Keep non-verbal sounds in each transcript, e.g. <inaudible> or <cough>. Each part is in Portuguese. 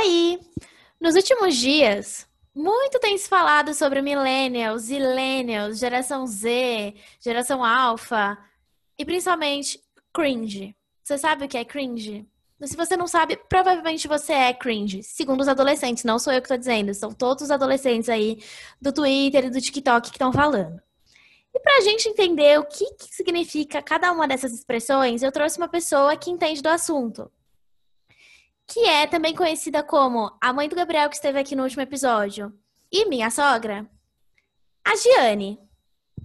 Oi! Nos últimos dias, muito tem se falado sobre millennials, zillennials, geração Z, geração alfa e principalmente cringe. Você sabe o que é cringe? Se você não sabe, provavelmente você é cringe. Segundo os adolescentes, não sou eu que estou dizendo, são todos os adolescentes aí do Twitter e do TikTok que estão falando. E para a gente entender o que, que significa cada uma dessas expressões, eu trouxe uma pessoa que entende do assunto que é também conhecida como a mãe do Gabriel que esteve aqui no último episódio, e minha sogra, a Giane.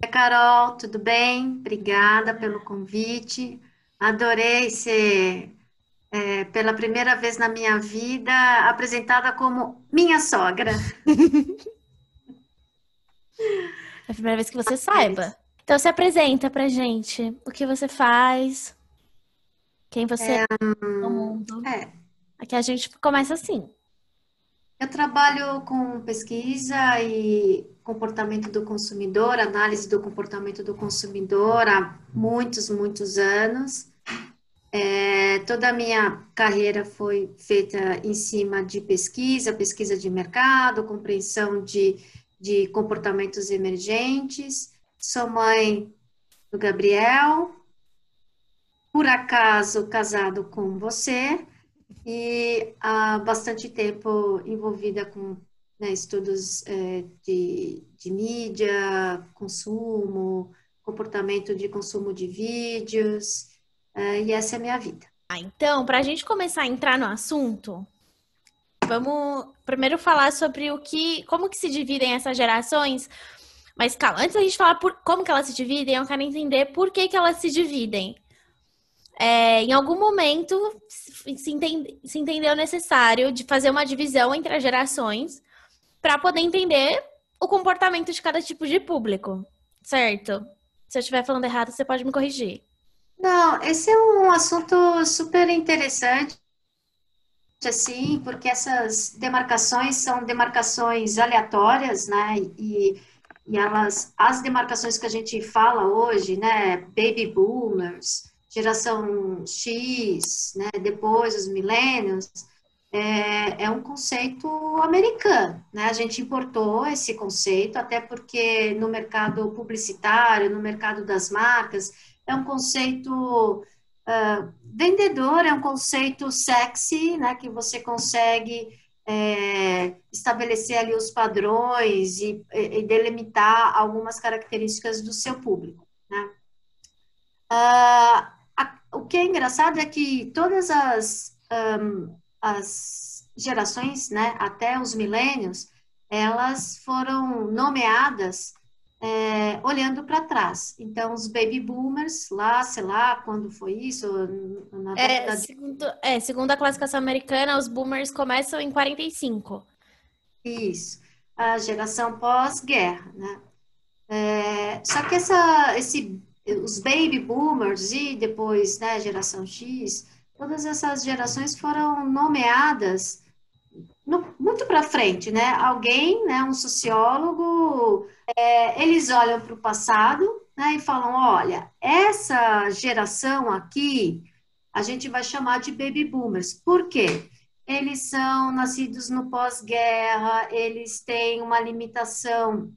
Oi, Carol, tudo bem? Obrigada pelo convite. Adorei ser, é, pela primeira vez na minha vida, apresentada como minha sogra. É a primeira vez que você saiba. Então se apresenta pra gente. O que você faz? Quem você é, é no mundo? É, Aqui a gente começa assim. Eu trabalho com pesquisa e comportamento do consumidor, análise do comportamento do consumidor há muitos, muitos anos. É, toda a minha carreira foi feita em cima de pesquisa, pesquisa de mercado, compreensão de, de comportamentos emergentes. Sou mãe do Gabriel, por acaso casado com você, e há bastante tempo envolvida com né, estudos é, de, de mídia, consumo, comportamento de consumo de vídeos, é, e essa é a minha vida. Ah, então, para a gente começar a entrar no assunto, vamos primeiro falar sobre o que, como que se dividem essas gerações. Mas calma, antes da gente falar por como que elas se dividem, eu quero entender por que, que elas se dividem é, em algum momento se, entende, se entendeu necessário de fazer uma divisão entre as gerações para poder entender o comportamento de cada tipo de público, certo? Se eu estiver falando errado, você pode me corrigir. Não, esse é um assunto super interessante, assim, porque essas demarcações são demarcações aleatórias, né? E, e elas, as demarcações que a gente fala hoje, né? Baby boomers, geração X, né, depois os millennials, é, é, um conceito americano, né? A gente importou esse conceito, até porque no mercado publicitário, no mercado das marcas, é um conceito uh, vendedor, é um conceito sexy, né? Que você consegue é, estabelecer ali os padrões e, e, delimitar algumas características do seu público, né? Uh, o que é engraçado é que todas as, um, as gerações, né, até os milênios, elas foram nomeadas é, olhando para trás. Então, os baby boomers, lá, sei lá, quando foi isso? Na é, segundo, é, segundo a classificação americana, os boomers começam em 45. Isso, a geração pós-guerra, né? É, só que essa, esse os baby boomers e depois, né, geração X, todas essas gerações foram nomeadas no, muito para frente, né? Alguém, né, um sociólogo, é, eles olham para o passado, né, e falam, olha, essa geração aqui, a gente vai chamar de baby boomers. Por quê? Eles são nascidos no pós-guerra, eles têm uma limitação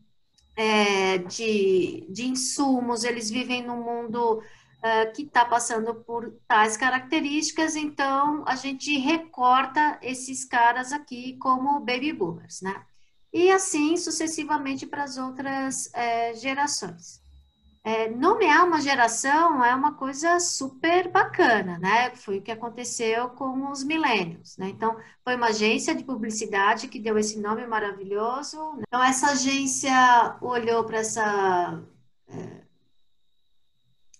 é, de, de insumos, eles vivem num mundo uh, que está passando por tais características, então a gente recorta esses caras aqui como baby boomers, né? E assim sucessivamente para as outras é, gerações. É, nomear uma geração é uma coisa super bacana, né? Foi o que aconteceu com os milênios, né? Então, foi uma agência de publicidade que deu esse nome maravilhoso. Então, essa agência olhou para essa é,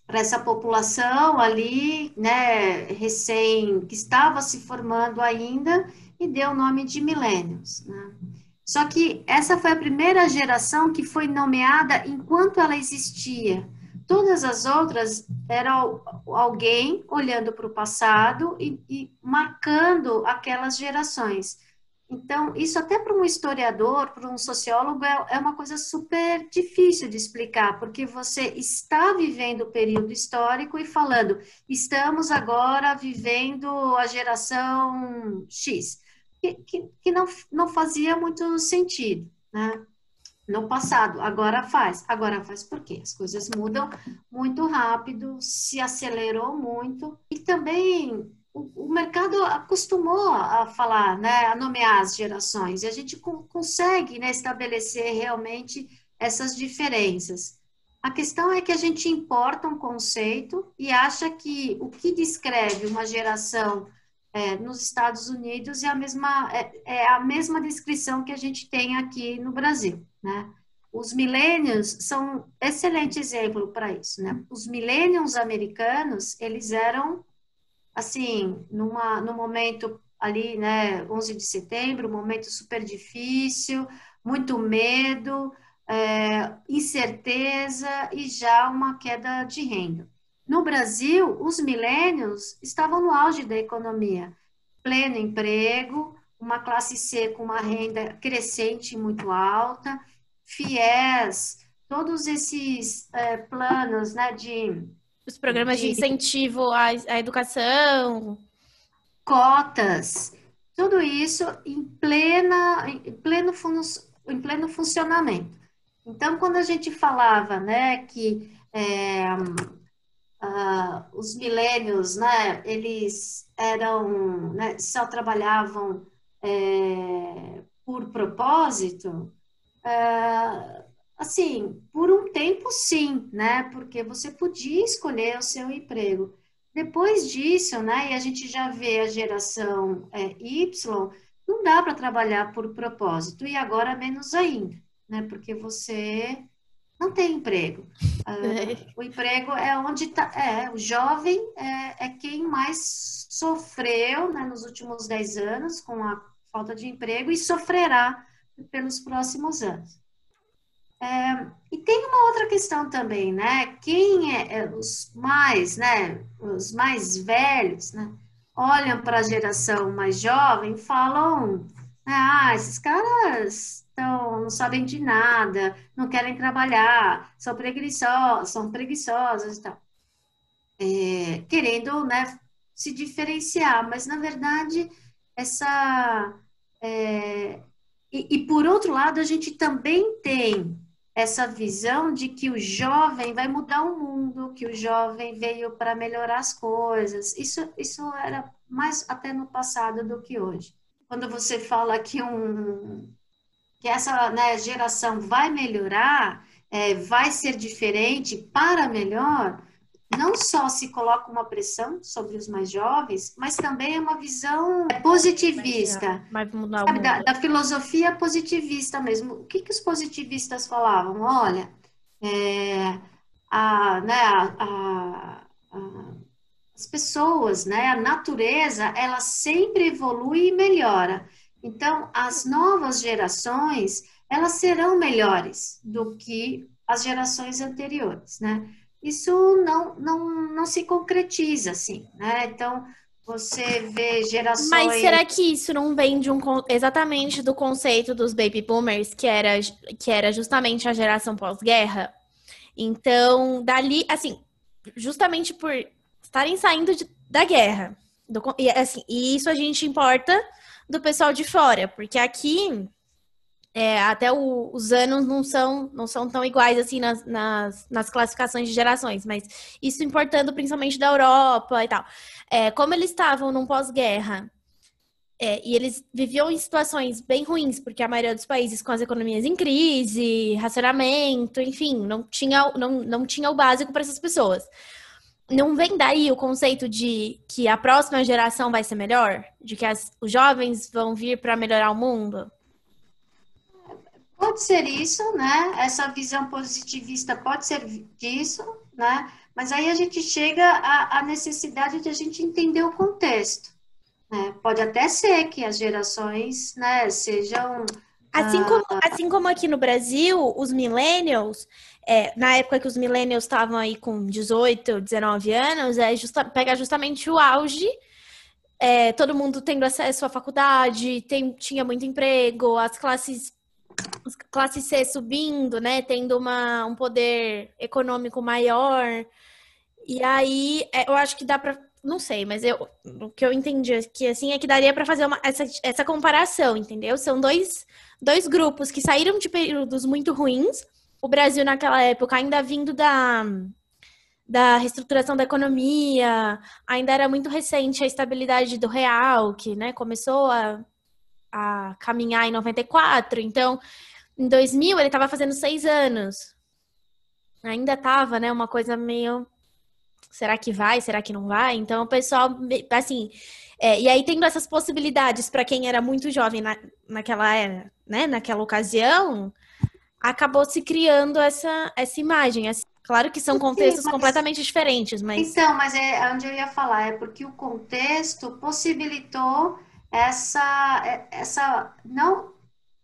para essa população ali, né, recém que estava se formando ainda e deu o nome de milênios, né? Só que essa foi a primeira geração que foi nomeada enquanto ela existia. Todas as outras eram alguém olhando para o passado e, e, marcando aquelas gerações. Então, isso até para um historiador, para um sociólogo, é, é uma coisa super difícil de explicar, porque você está vivendo o período histórico e falando, estamos agora vivendo a geração X que, que, que não, não fazia muito sentido, né? No passado, agora faz. Agora faz por quê? As coisas mudam muito rápido, se acelerou muito e também o, o mercado acostumou a falar, né, a nomear as gerações e a gente co consegue né, estabelecer realmente essas diferenças. A questão é que a gente importa um conceito e acha que o que descreve uma geração é, nos Estados Unidos é a mesma é, é, a mesma descrição que a gente tem aqui no Brasil, né? Os millennials são um excelente exemplo para isso, né? Os millennials americanos, eles eram assim, numa no momento ali, né, 11 de setembro, um momento super difícil, muito medo, é, incerteza e já uma queda de renda. No Brasil, os milênios estavam no auge da economia, pleno emprego, uma classe C com uma renda crescente muito alta, FIES, todos esses é, planos né, de. Os programas de, de incentivo à, à educação. Cotas, tudo isso em, plena, em, pleno, fun, em pleno funcionamento. Então, quando a gente falava né, que é, uh, os milênios, né, eles eram, né, só trabalhavam é, por propósito, uh, assim, por um tempo sim, né, porque você podia escolher o seu emprego. Depois disso, né, e a gente já vê a geração é, Y, não dá para trabalhar por propósito, e agora menos ainda, né, porque você não tem emprego. Uh, <laughs> o emprego é onde está. É, o jovem é, é quem mais sofreu né, nos últimos 10 anos com a falta de emprego e sofrerá pelos próximos anos. É, e tem uma outra questão também, né? Quem é, é os mais, né? Os mais velhos, né? Olham para a geração mais jovem e falam: ah, esses caras então, não sabem de nada, não querem trabalhar, são preguiçosos, são preguiçosos e tal. É, querendo né, se diferenciar, mas na verdade, essa. É, e, e por outro lado, a gente também tem essa visão de que o jovem vai mudar o mundo, que o jovem veio para melhorar as coisas. Isso, isso era mais até no passado do que hoje. Quando você fala que um, que essa né, geração vai melhorar, é, vai ser diferente para melhor, não só se coloca uma pressão sobre os mais jovens, mas também é uma visão positivista, sabe, da, da, filosofia positivista mesmo. O que, que os positivistas falavam? Olha, é, a, né, a, a, as pessoas, né, a natureza, ela sempre evolui e melhora. Então, as novas gerações, elas serão melhores do que as gerações anteriores, né? Isso não, não, não se concretiza assim, né? Então, você vê gerações... Mas será que isso não vem de um, exatamente do conceito dos baby boomers, que era, que era justamente a geração pós-guerra? Então, dali, assim, justamente por estarem saindo de, da guerra, do, e, assim, e isso a gente importa do pessoal de fora, porque aqui é, até o, os anos não são, não são tão iguais assim nas, nas, nas, classificações de gerações, mas isso importando principalmente da Europa e tal. É, como eles estavam num pós-guerra é, e eles viviam em situações bem ruins, porque a maioria dos países com as economias em crise, racionamento, enfim, não tinha, não, não tinha o básico para essas pessoas não vem daí o conceito de que a próxima geração vai ser melhor? De que as, os jovens vão vir para melhorar o mundo? Pode ser isso, né? Essa visão positivista pode ser disso, né? Mas aí a gente chega à, à necessidade de a gente entender o contexto. Né? Pode até ser que as gerações né, sejam Assim como, ah. assim como aqui no Brasil, os millennials, é, na época que os millennials estavam aí com 18, 19 anos, é justa, pega justamente o auge, é, todo mundo tendo acesso à faculdade, tem, tinha muito emprego, as classes as classe C subindo, né, tendo uma, um poder econômico maior. E aí, é, eu acho que dá para não sei, mas eu, o que eu entendi aqui, assim, é que daria para fazer uma, essa, essa comparação, entendeu? São dois, dois grupos que saíram de períodos muito ruins. O Brasil, naquela época, ainda vindo da, da reestruturação da economia, ainda era muito recente a estabilidade do real, que né, começou a, a caminhar em 94. Então, em 2000, ele estava fazendo seis anos. Ainda estava, né, uma coisa meio será que vai, será que não vai? Então, o pessoal, assim, é, e aí tendo essas possibilidades para quem era muito jovem na, naquela era, né, naquela ocasião, acabou se criando essa, essa imagem. Claro que são contextos Sim, mas... completamente diferentes, mas. Então, mas é onde eu ia falar, é porque o contexto possibilitou essa, é, essa não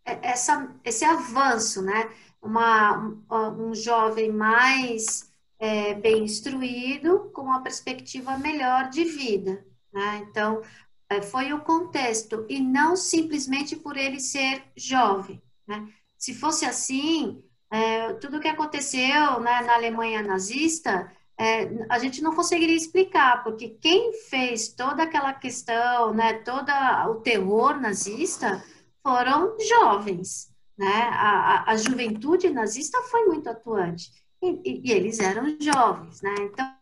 é, essa, esse avanço, né? Uma, um, um jovem mais é, bem instruído, com uma perspectiva melhor de vida. Né? Então, é, foi o contexto, e não simplesmente por ele ser jovem. Né? Se fosse assim, é, tudo o que aconteceu né, na Alemanha nazista, é, a gente não conseguiria explicar, porque quem fez toda aquela questão, né, todo o terror nazista, foram jovens. Né? A, a, a juventude nazista foi muito atuante e, e eles eram jovens, né? Então,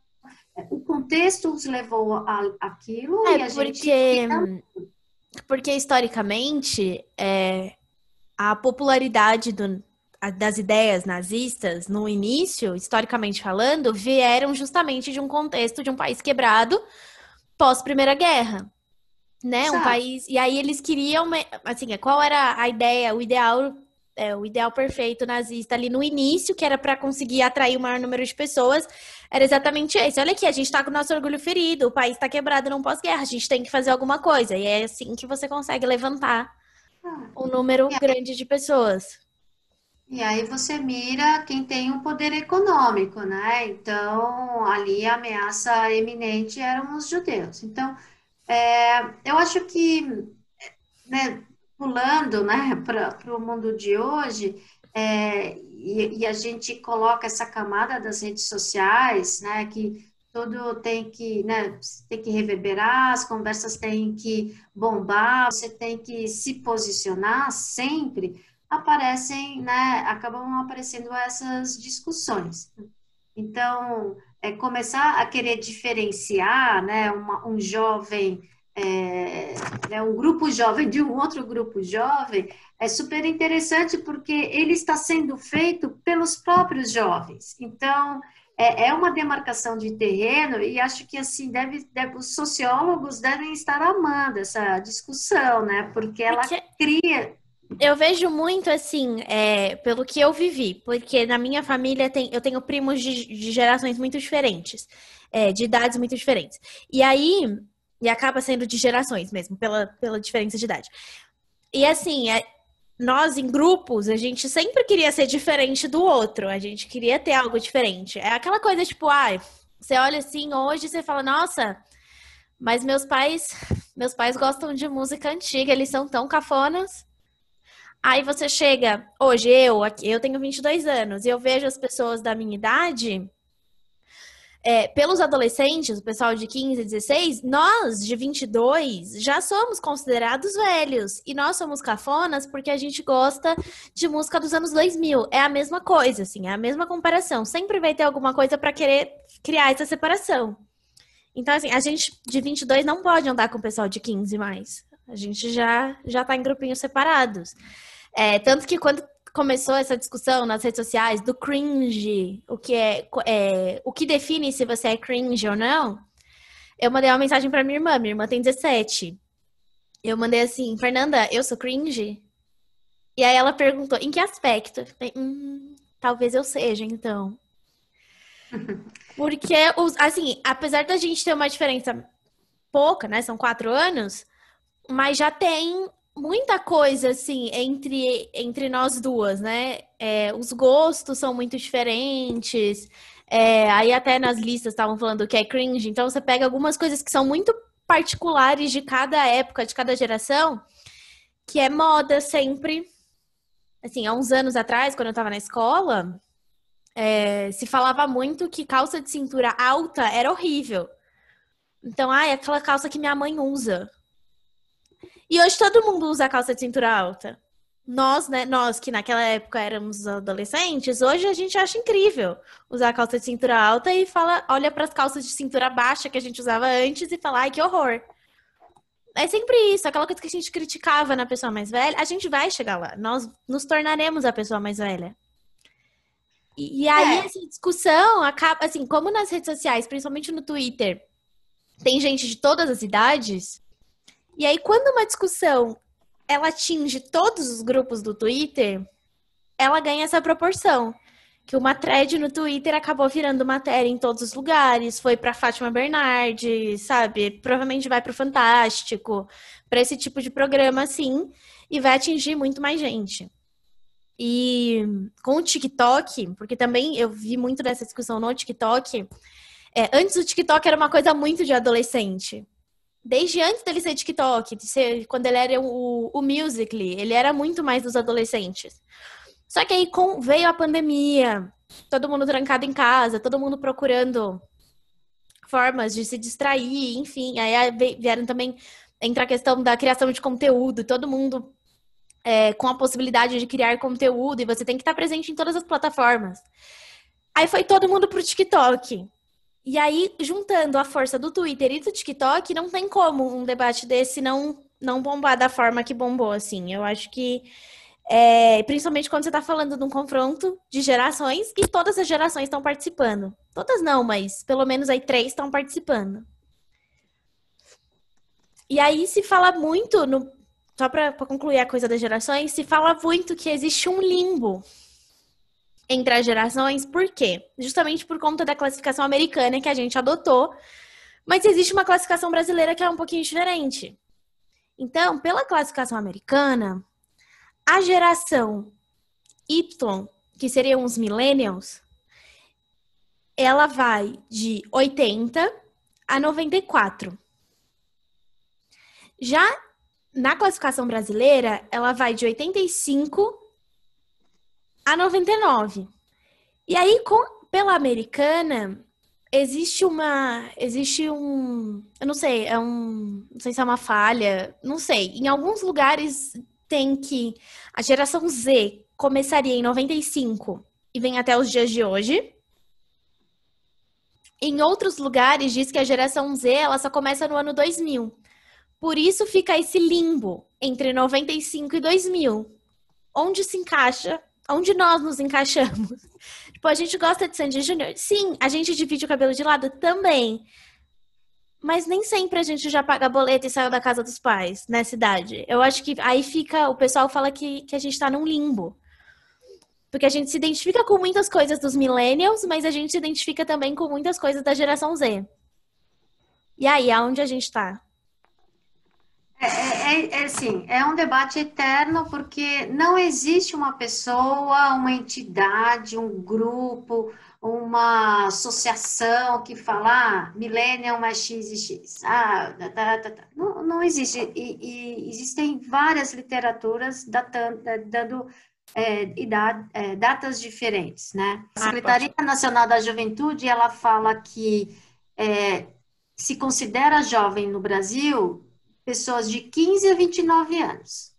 o contexto os levou a, aquilo é, e a porque, gente... Porque, historicamente, é, a popularidade do, das ideias nazistas, no início, historicamente falando, vieram justamente de um contexto de um país quebrado pós-Primeira Guerra. Né? Um país. E aí eles queriam. Assim, qual era a ideia, o ideal é, o ideal perfeito nazista ali no início, que era para conseguir atrair o maior número de pessoas, era exatamente esse. Olha aqui, a gente está com o nosso orgulho ferido, o país está quebrado não pós-guerra, a gente tem que fazer alguma coisa. E é assim que você consegue levantar um número grande de pessoas. E aí você mira quem tem um poder econômico, né? Então, ali a ameaça eminente eram os judeus. Então, é, eu acho que né, pulando né, <laughs> para o mundo de hoje, é, e, e, a gente coloca essa camada das redes sociais, né, que tudo tem que, né, tem que reverberar, as conversas têm que bombar, você tem que se posicionar sempre, aparecem, né, acabam aparecendo essas discussões. Então, é começar a querer diferenciar, né, uma, um jovem é, né, um grupo jovem de um outro grupo jovem é super interessante porque ele está sendo feito pelos próprios jovens. Então, é, é uma demarcação de terreno e acho que assim deve, deve, os sociólogos devem estar amando essa discussão, né? Porque ela porque cria. Eu vejo muito assim, é, pelo que eu vivi, porque na minha família tem, eu tenho primos de, de gerações muito diferentes, é, de idades muito diferentes. E aí e acaba sendo de gerações mesmo, pela, pela diferença de idade. E assim, é, nós em grupos, a gente sempre queria ser diferente do outro. A gente queria ter algo diferente. É aquela coisa tipo, ai, ah, você olha assim hoje e você fala, nossa, mas meus pais, meus pais gostam de música antiga, eles são tão cafonas. Aí você chega, hoje eu, eu tenho 22 anos, e eu vejo as pessoas da minha idade é, pelos adolescentes, o pessoal de 15, 16, nós de 22 já somos considerados velhos. E nós somos cafonas porque a gente gosta de música dos anos 2000. É a mesma coisa, assim, é a mesma comparação. Sempre vai ter alguma coisa para querer criar essa separação. Então, assim, a gente de 22 não pode andar com o pessoal de 15 mais. A gente já, já tá em grupinhos separados. É, tanto que quando começou essa discussão nas redes sociais do cringe, o que é, é, o que define se você é cringe ou não, eu mandei uma mensagem para minha irmã, minha irmã tem 17. Eu mandei assim, Fernanda, eu sou cringe? E aí ela perguntou, em que aspecto? Eu falei, hum, talvez eu seja, então. <laughs> Porque, assim, apesar da gente ter uma diferença pouca, né? São quatro anos, mas já tem muita coisa, assim, entre, entre nós duas, né? É, os gostos são muito diferentes. É, aí até nas listas estavam falando que é cringe. Então você pega algumas coisas que são muito particulares de cada época, de cada geração, que é moda sempre. Assim, há uns anos atrás, quando eu estava na escola, é, se falava muito que calça de cintura alta era horrível. Então, ah, é aquela calça que minha mãe usa. E hoje todo mundo usa calça de cintura alta. Nós, né, nós que naquela época éramos adolescentes, hoje a gente acha incrível usar calça de cintura alta e fala, olha para as calças de cintura baixa que a gente usava antes e fala, ai, que horror. É sempre isso, aquela coisa que a gente criticava na pessoa mais velha, a gente vai chegar lá. Nós nos tornaremos a pessoa mais velha. E, e aí é. essa discussão acaba, assim, como nas redes sociais, principalmente no Twitter, tem gente de todas as idades, e aí quando uma discussão ela atinge todos os grupos do Twitter, ela ganha essa proporção. Que uma thread no Twitter acabou virando matéria em todos os lugares, foi para Fátima Bernardes, sabe? Provavelmente vai para o Fantástico, para esse tipo de programa assim, e vai atingir muito mais gente. E com o TikTok, porque também eu vi muito dessa discussão no TikTok, é, antes o TikTok era uma coisa muito de adolescente desde antes dele ser TikTok, de ser, quando ele era o, o Musical.ly, ele era muito mais dos adolescentes. Só que aí com, veio a pandemia, todo mundo trancado em casa, todo mundo procurando formas de se distrair, enfim. Aí vieram também, entra a questão da criação de conteúdo, todo mundo é, com a possibilidade de criar conteúdo, e você tem que estar presente em todas as plataformas. Aí foi todo mundo pro TikTok. E aí, juntando a força do Twitter e do TikTok, não tem como um debate desse não, não bombar da forma que bombou, assim. Eu acho que, é, principalmente quando você está falando de um confronto de gerações, e todas as gerações estão participando. Todas não, mas pelo menos aí três estão participando. E aí se fala muito, no, só para concluir a coisa das gerações, se fala muito que existe um limbo entre as gerações, por quê? Justamente por conta da classificação americana que a gente adotou, mas existe uma classificação brasileira que é um pouquinho diferente. Então, pela classificação americana, a geração Y, que seriam os millennials, ela vai de 80 a 94. Já na classificação brasileira, ela vai de 85 a 99. E aí, com, pela americana, existe uma. Existe um. Eu não sei, é um. Não sei se é uma falha. Não sei. Em alguns lugares tem que. A geração Z começaria em 95 e vem até os dias de hoje. Em outros lugares diz que a geração Z ela só começa no ano 2000. Por isso fica esse limbo entre 95 e 2000. Onde se encaixa onde nós nos encaixamos. <laughs> Tipo, a gente gosta de Sandy Júnior? Sim. A gente divide o cabelo de lado? Também. Mas nem sempre a gente já paga boleto e saiu da casa dos pais nessa idade. Eu acho que aí fica. O pessoal fala que, que a gente tá num limbo. Porque a gente se identifica com muitas coisas dos millennials, mas a gente se identifica também com muitas coisas da geração Z. E aí, aonde a gente tá? É, é, é, é, assim, é um debate eterno porque não existe uma pessoa, uma entidade, um grupo, uma associação que fala ah, millennial mais X e X. Ah, tá, tá, tá. tá. Não, não existe. E, e, existem várias literaturas datando, dando é, idade, é, datas diferentes, né? A ah, Secretaria Nacional da Juventude, ela fala que é, se considera jovem no Brasil pessoas de 15 a 29 anos.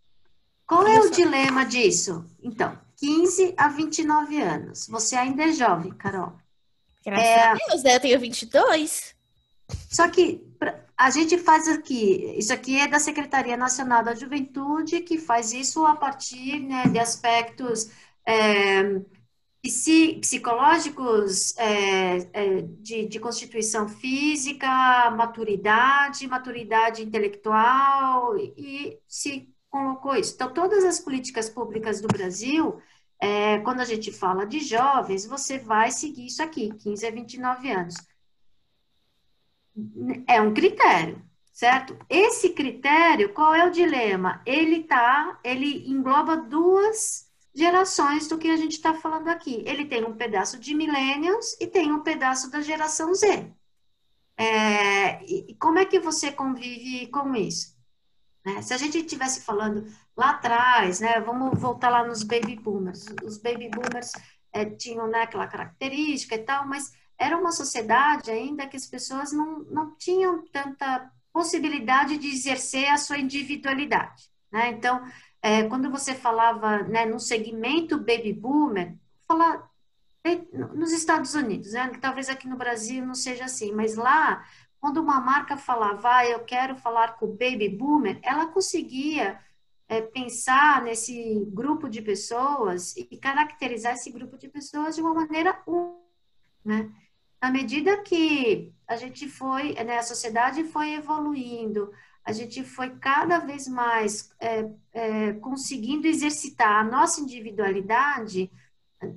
Qual é o dilema disso? Então, 15 a 29 anos. Você ainda é jovem, Carol. Graças é... a Deus, né? Eu tenho 22. Só que a gente faz aqui, isso aqui é da Secretaria Nacional da Juventude, que faz isso a partir né, de aspectos é, psicológicos é, é, de, de, constituição física, maturidade, maturidade intelectual, e se colocou isso. Então, todas as políticas públicas do Brasil, é, quando a gente fala de jovens, você vai seguir isso aqui, 15 a 29 anos. É um critério, certo? Esse critério, qual é o dilema? Ele tá, ele engloba duas gerações do que a gente está falando aqui. Ele tem um pedaço de millennials e tem um pedaço da geração Z. É, e como é que você convive com isso? Né? Se a gente estivesse falando lá atrás, né, vamos voltar lá nos baby boomers. Os baby boomers é, tinham né, aquela característica e tal, mas era uma sociedade ainda que as pessoas não, não tinham tanta possibilidade de exercer a sua individualidade. Né? Então, é, quando você falava né, no segmento baby boomer, falar nos Estados Unidos, né? talvez aqui no Brasil não seja assim, mas lá, quando uma marca falava, ah, eu quero falar com o baby boomer, ela conseguia é, pensar nesse grupo de pessoas e caracterizar esse grupo de pessoas de uma maneira única, né? Na medida que a gente foi, né, a sociedade foi evoluindo, a gente foi cada vez mais é, é, conseguindo exercitar a nossa individualidade,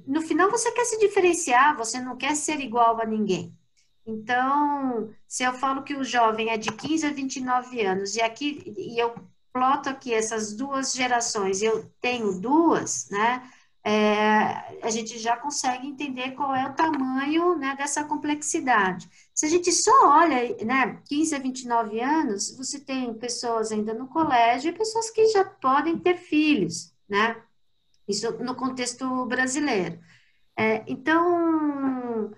no final você quer se diferenciar, você não quer ser igual a ninguém. Então, se eu falo que o jovem é de 15 a 29 anos e aqui e eu ploto aqui essas duas gerações, eu tenho duas, né? É, a gente já consegue entender qual é o tamanho né, dessa complexidade. Se a gente só olha, né, 15 a 29 anos, você tem pessoas ainda no colégio e pessoas que já podem ter filhos, né? Isso no contexto brasileiro. É, então,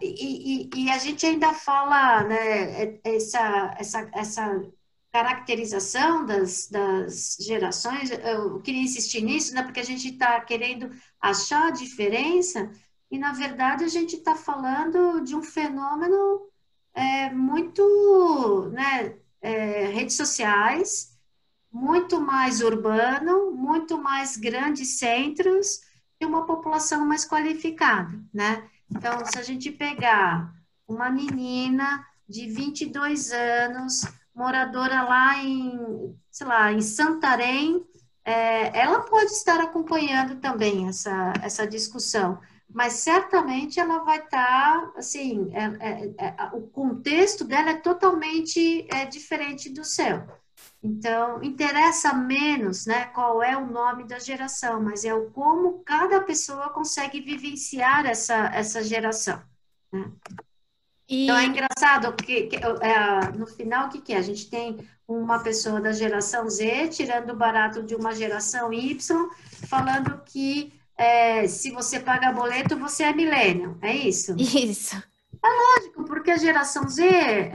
e, e, e, a gente ainda fala, né, é, essa, essa, essa caracterização das, das gerações, eu queria insistir nisso, né, porque a gente está querendo achar a diferença, e na verdade a gente está falando de um fenômeno é, muito, né, é, redes sociais, muito mais urbano, muito mais grandes centros e uma população mais qualificada, né? Então, se a gente pegar uma menina de 22 anos, moradora lá em, sei lá, em Santarém, é, ela pode estar acompanhando também essa, essa discussão, mas certamente ela vai estar, assim, é, é, é, o contexto dela é totalmente é, diferente do seu. Então, interessa menos né, qual é o nome da geração, mas é o como cada pessoa consegue vivenciar essa, essa geração. Né? E... Então, é engraçado, que, que é, no final, o que, que é? A gente tem uma pessoa da geração Z tirando o barato de uma geração Y, falando que é, se você paga boleto, você é milênio, é isso? Isso. É lógico, porque a geração Z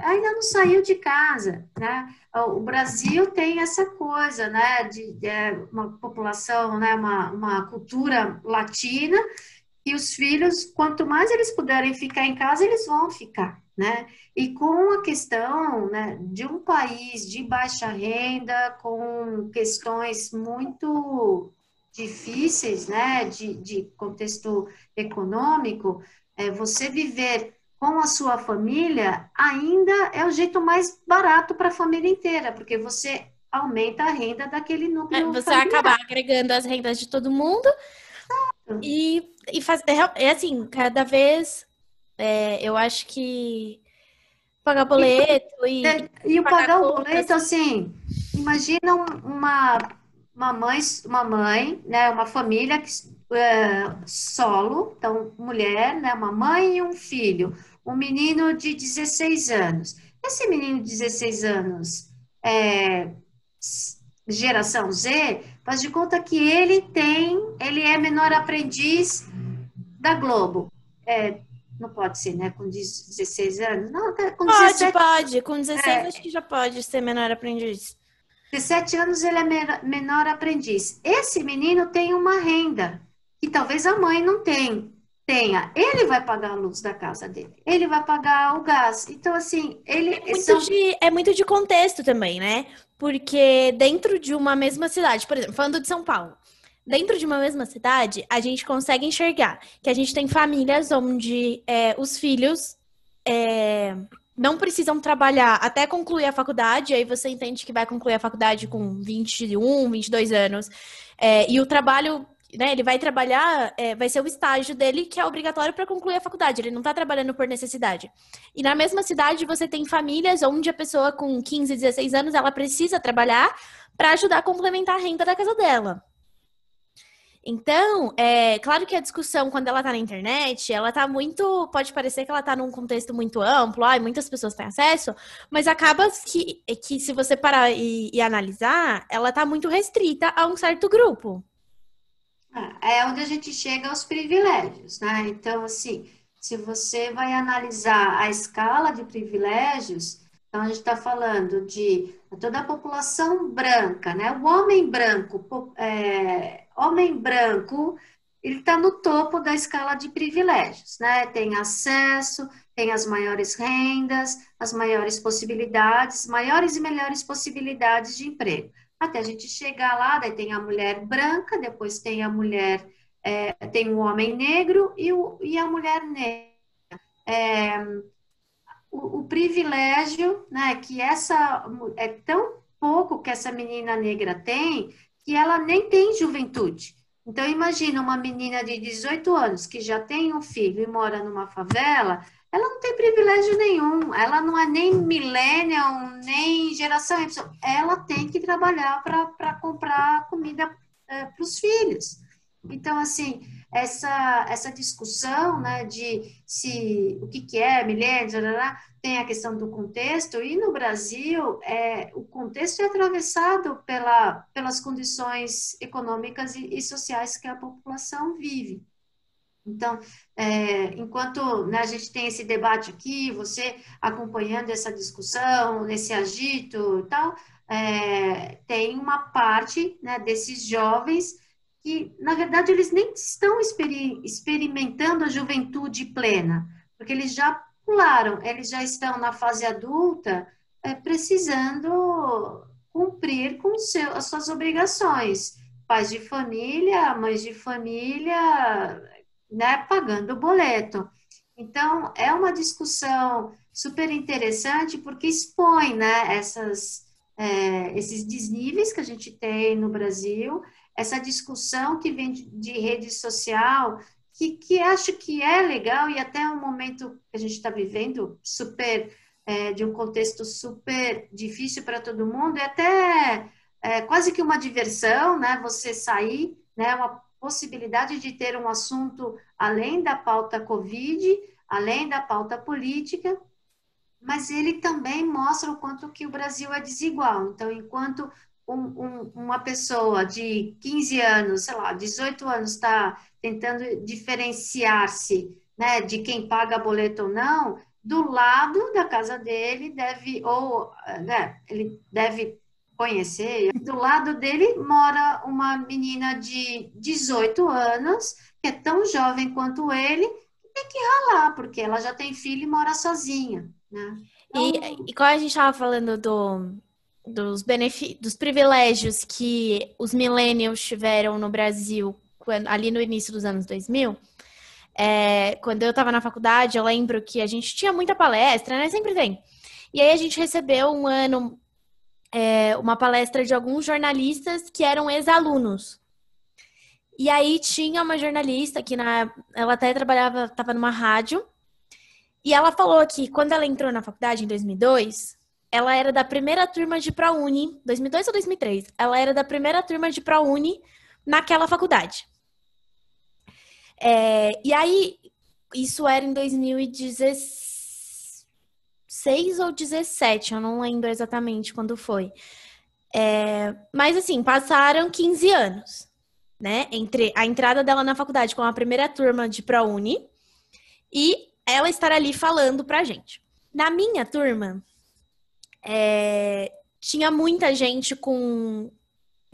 ainda não saiu de casa, né? O Brasil tem essa coisa, né, de, de é, uma população, né, uma, uma cultura latina, e os filhos, quanto mais eles puderem ficar em casa, eles vão ficar, né? E com a questão né, de um país de baixa renda, com questões muito difíceis, né, de, de contexto econômico, é, você viver com a sua família ainda é o jeito mais barato para a família inteira, porque você aumenta a renda daquele núcleo. É, você familiar. acaba agregando as rendas de todo mundo e, e faz, é, é, assim, cada vez é, eu acho que pagar boleto e. E, e o pagar, pagar o boleto, assim, imagina uma, uma mãe, uma mãe, né, uma família que, é, solo, então mulher, né, uma mãe e um filho um menino de 16 anos. Esse menino de 16 anos, é, geração Z, faz de conta que ele tem, ele é menor aprendiz da Globo. É, não pode ser, né? Com 16 anos? Não, com pode, 17... pode. Com 16 é, acho que já pode ser menor aprendiz. 17 anos ele é menor aprendiz. Esse menino tem uma renda que talvez a mãe não tenha tenha, ele vai pagar a luz da casa dele, ele vai pagar o gás. Então, assim, ele. É muito, são... de, é muito de contexto também, né? Porque dentro de uma mesma cidade, por exemplo, falando de São Paulo, dentro de uma mesma cidade, a gente consegue enxergar que a gente tem famílias onde é, os filhos. É, não precisam trabalhar até concluir a faculdade, aí você entende que vai concluir a faculdade com 21, 22 anos, é, e o trabalho né, ele vai trabalhar, é, vai ser o estágio dele que é obrigatório para concluir a faculdade. Ele não está trabalhando por necessidade. E na mesma cidade você tem famílias onde a pessoa com 15, 16 anos ela precisa trabalhar para ajudar a complementar a renda da casa dela. Então, é claro que a discussão, quando ela está na internet, ela está muito. Pode parecer que ela está num contexto muito amplo, ai, muitas pessoas têm acesso, mas acaba que, que se você parar e, e analisar, ela está muito restrita a um certo grupo. É onde a gente chega aos privilégios, né? Então, assim, se você vai analisar a escala de privilégios, então a gente está falando de toda a população branca, né? O homem branco, é, homem branco, ele está no topo da escala de privilégios, né? Tem acesso, tem as maiores rendas, as maiores possibilidades, maiores e melhores possibilidades de emprego. Até a gente chegar lá, daí tem a mulher branca, depois tem a mulher, é, tem o homem negro e, o, e a mulher negra. É, o, o, privilégio, né, que essa é tão pouco que essa menina negra tem, que ela nem tem juventude. Então, imagina uma menina de 18 anos que já tem um filho e mora numa favela, ela não tem privilégio nenhum, ela não é nem millennial, nem geração Y, ela tem que trabalhar para comprar comida é, para os filhos. Então, assim, essa, essa discussão né, de se o que, que é milênio, tem a questão do contexto, e no Brasil é, o contexto é atravessado pela, pelas condições econômicas e, e sociais que a população vive. Então, é, enquanto né, a gente tem esse debate aqui, você acompanhando essa discussão, esse agito e tal, é, tem uma parte né, desses jovens que, na verdade, eles nem estão experimentando a juventude plena, porque eles já pularam, eles já estão na fase adulta, é, precisando cumprir com seu, as suas obrigações. Pais de família, mães de família, né, pagando o boleto. Então, é uma discussão super interessante porque expõe né, essas, é, esses desníveis que a gente tem no Brasil essa discussão que vem de, de rede social, que, que acho que é legal e até um momento que a gente está vivendo super, é, de um contexto super difícil para todo mundo, é até é, quase que uma diversão, né? Você sair, né? Uma possibilidade de ter um assunto além da pauta Covid, além da pauta política, mas ele também mostra o quanto que o Brasil é desigual. Então, enquanto um, um, uma pessoa de 15 anos, sei lá, 18 anos está tentando diferenciar-se né, de quem paga boleto ou não, do lado da casa dele deve, ou né, ele deve conhecer, do lado dele mora uma menina de 18 anos, que é tão jovem quanto ele, que tem que ralar, porque ela já tem filho e mora sozinha. Né? Então, e, e qual a gente estava falando do, dos, benefícios, dos privilégios que os millennials tiveram no Brasil quando, ali no início dos anos 2000, é, quando eu estava na faculdade, eu lembro que a gente tinha muita palestra, né? Sempre tem. E aí a gente recebeu um ano é, uma palestra de alguns jornalistas que eram ex-alunos. E aí tinha uma jornalista que na, ela até trabalhava, estava numa rádio, e ela falou que quando ela entrou na faculdade em 2002, ela era da primeira turma de ProUni, 2002 ou 2003. Ela era da primeira turma de ProUni naquela faculdade. É, e aí, isso era em 2016 ou 17, eu não lembro exatamente quando foi. É, mas assim, passaram 15 anos, né? Entre a entrada dela na faculdade com a primeira turma de ProUni e ela estar ali falando pra gente. Na minha turma, é, tinha muita gente com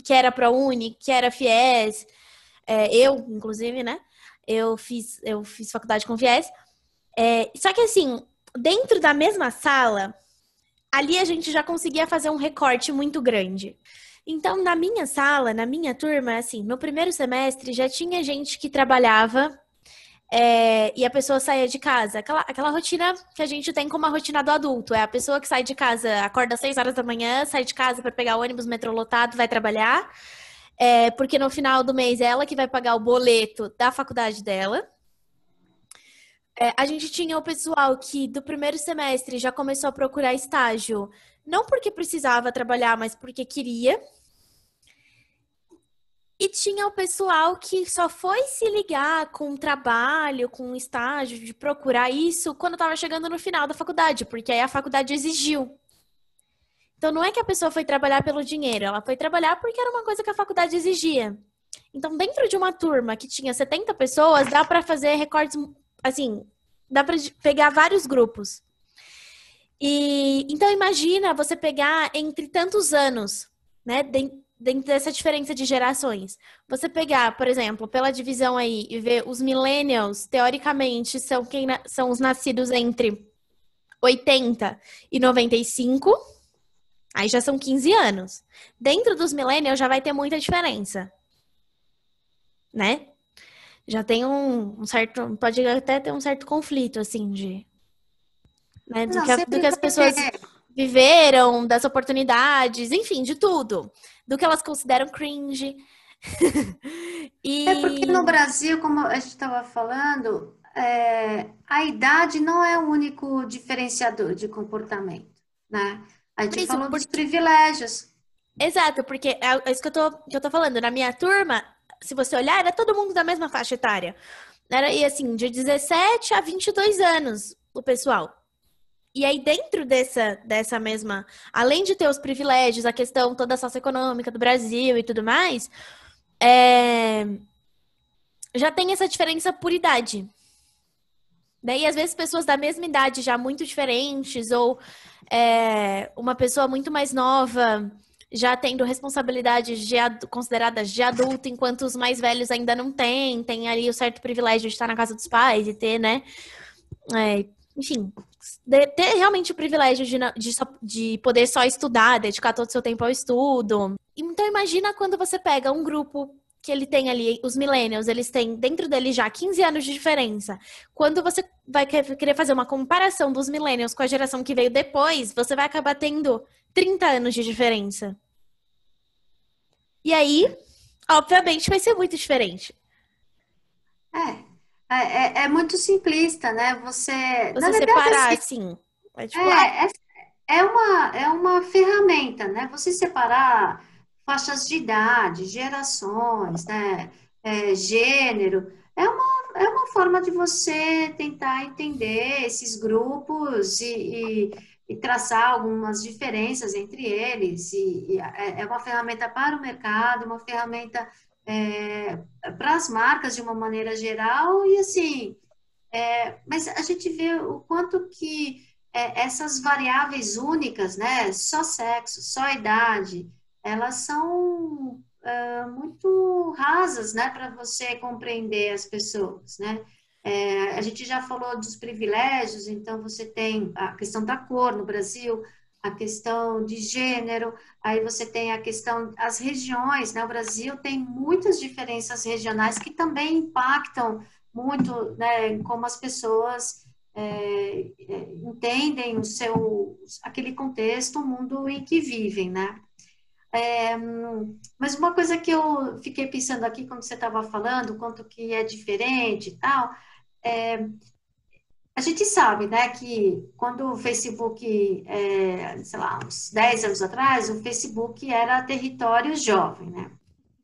que era ProUni, que era FIES, é, eu, inclusive, né? Eu fiz, eu fiz faculdade com FIES. É, só que assim, dentro da mesma sala, ali a gente já conseguia fazer um recorte muito grande. Então, na minha sala, na minha turma, assim, no primeiro semestre já tinha gente que trabalhava é, e a pessoa saía de casa. Aquela, aquela rotina que a gente tem como a rotina do adulto. É a pessoa que sai de casa, acorda às 6 horas da manhã, sai de casa para pegar o ônibus, metrô lotado, vai trabalhar. É, porque no final do mês é ela que vai pagar o boleto da faculdade dela. É, a gente tinha o pessoal que do primeiro semestre já começou a procurar estágio, não porque precisava trabalhar, mas porque queria. E tinha o pessoal que só foi se ligar com trabalho, com estágio, de procurar isso quando estava chegando no final da faculdade, porque aí a faculdade exigiu. Então não é que a pessoa foi trabalhar pelo dinheiro, ela foi trabalhar porque era uma coisa que a faculdade exigia. Então, dentro de uma turma que tinha 70 pessoas, dá para fazer recortes assim, dá para pegar vários grupos. E então imagina você pegar entre tantos anos, né, dentro dessa diferença de gerações. Você pegar, por exemplo, pela divisão aí e ver os millennials, teoricamente são quem são os nascidos entre 80 e 95, aí já são 15 anos. Dentro dos millennials já vai ter muita diferença. Né? Já tem um, um certo, pode até ter um certo conflito assim de né, do, Não, que, do que as pessoas viveram, das oportunidades, enfim, de tudo. Do que elas consideram cringe. <laughs> e... É porque no Brasil, como a gente estava falando, é, a idade não é o único diferenciador de comportamento, né? A gente isso, falou porque... dos privilégios. Exato, porque é, é isso que eu, tô, que eu tô falando. Na minha turma, se você olhar, era todo mundo da mesma faixa etária. Era, e assim, de 17 a 22 anos, o pessoal. E aí, dentro dessa, dessa mesma. Além de ter os privilégios, a questão toda socioeconômica do Brasil e tudo mais, é, já tem essa diferença por idade. Daí, às vezes, pessoas da mesma idade já muito diferentes, ou é, uma pessoa muito mais nova já tendo responsabilidades de, consideradas de adulto, enquanto os mais velhos ainda não têm, tem ali o certo privilégio de estar na casa dos pais e ter, né? É, enfim, ter realmente o privilégio de, de, de, poder só estudar, dedicar todo o seu tempo ao estudo. Então imagina quando você pega um grupo que ele tem ali, os millennials, eles têm dentro dele já 15 anos de diferença. Quando você vai querer fazer uma comparação dos millennials com a geração que veio depois, você vai acabar tendo 30 anos de diferença. E aí, obviamente, vai ser muito diferente. É, é, é, é, muito simplista, né? Você, Você separar, assim, é, tipo, é, é, é, uma, é uma ferramenta, né? Você separar faixas de idade, gerações, né? É, gênero, é uma, é uma forma de você tentar entender esses grupos e, e, e traçar algumas diferenças entre eles. E, e é, é uma ferramenta para o mercado, uma ferramenta é, para as marcas de uma maneira geral e assim, é, mas a gente vê o quanto que é, essas variáveis únicas, né, só sexo, só idade, elas são é, muito rasas, né, para você compreender as pessoas, né? É, a gente já falou dos privilégios, então você tem a questão da cor no Brasil, a questão de gênero, aí você tem a questão, as regiões, né? O Brasil tem muitas diferenças regionais que também impactam muito, né, como as pessoas é, é, entendem o seu, aquele contexto, o mundo em que vivem, né? É, mas uma coisa que eu fiquei pensando aqui quando você estava falando, quanto que é diferente e tal, é, a gente sabe, né, que quando o Facebook, é, sei lá, uns 10 anos atrás, o Facebook era território jovem, né?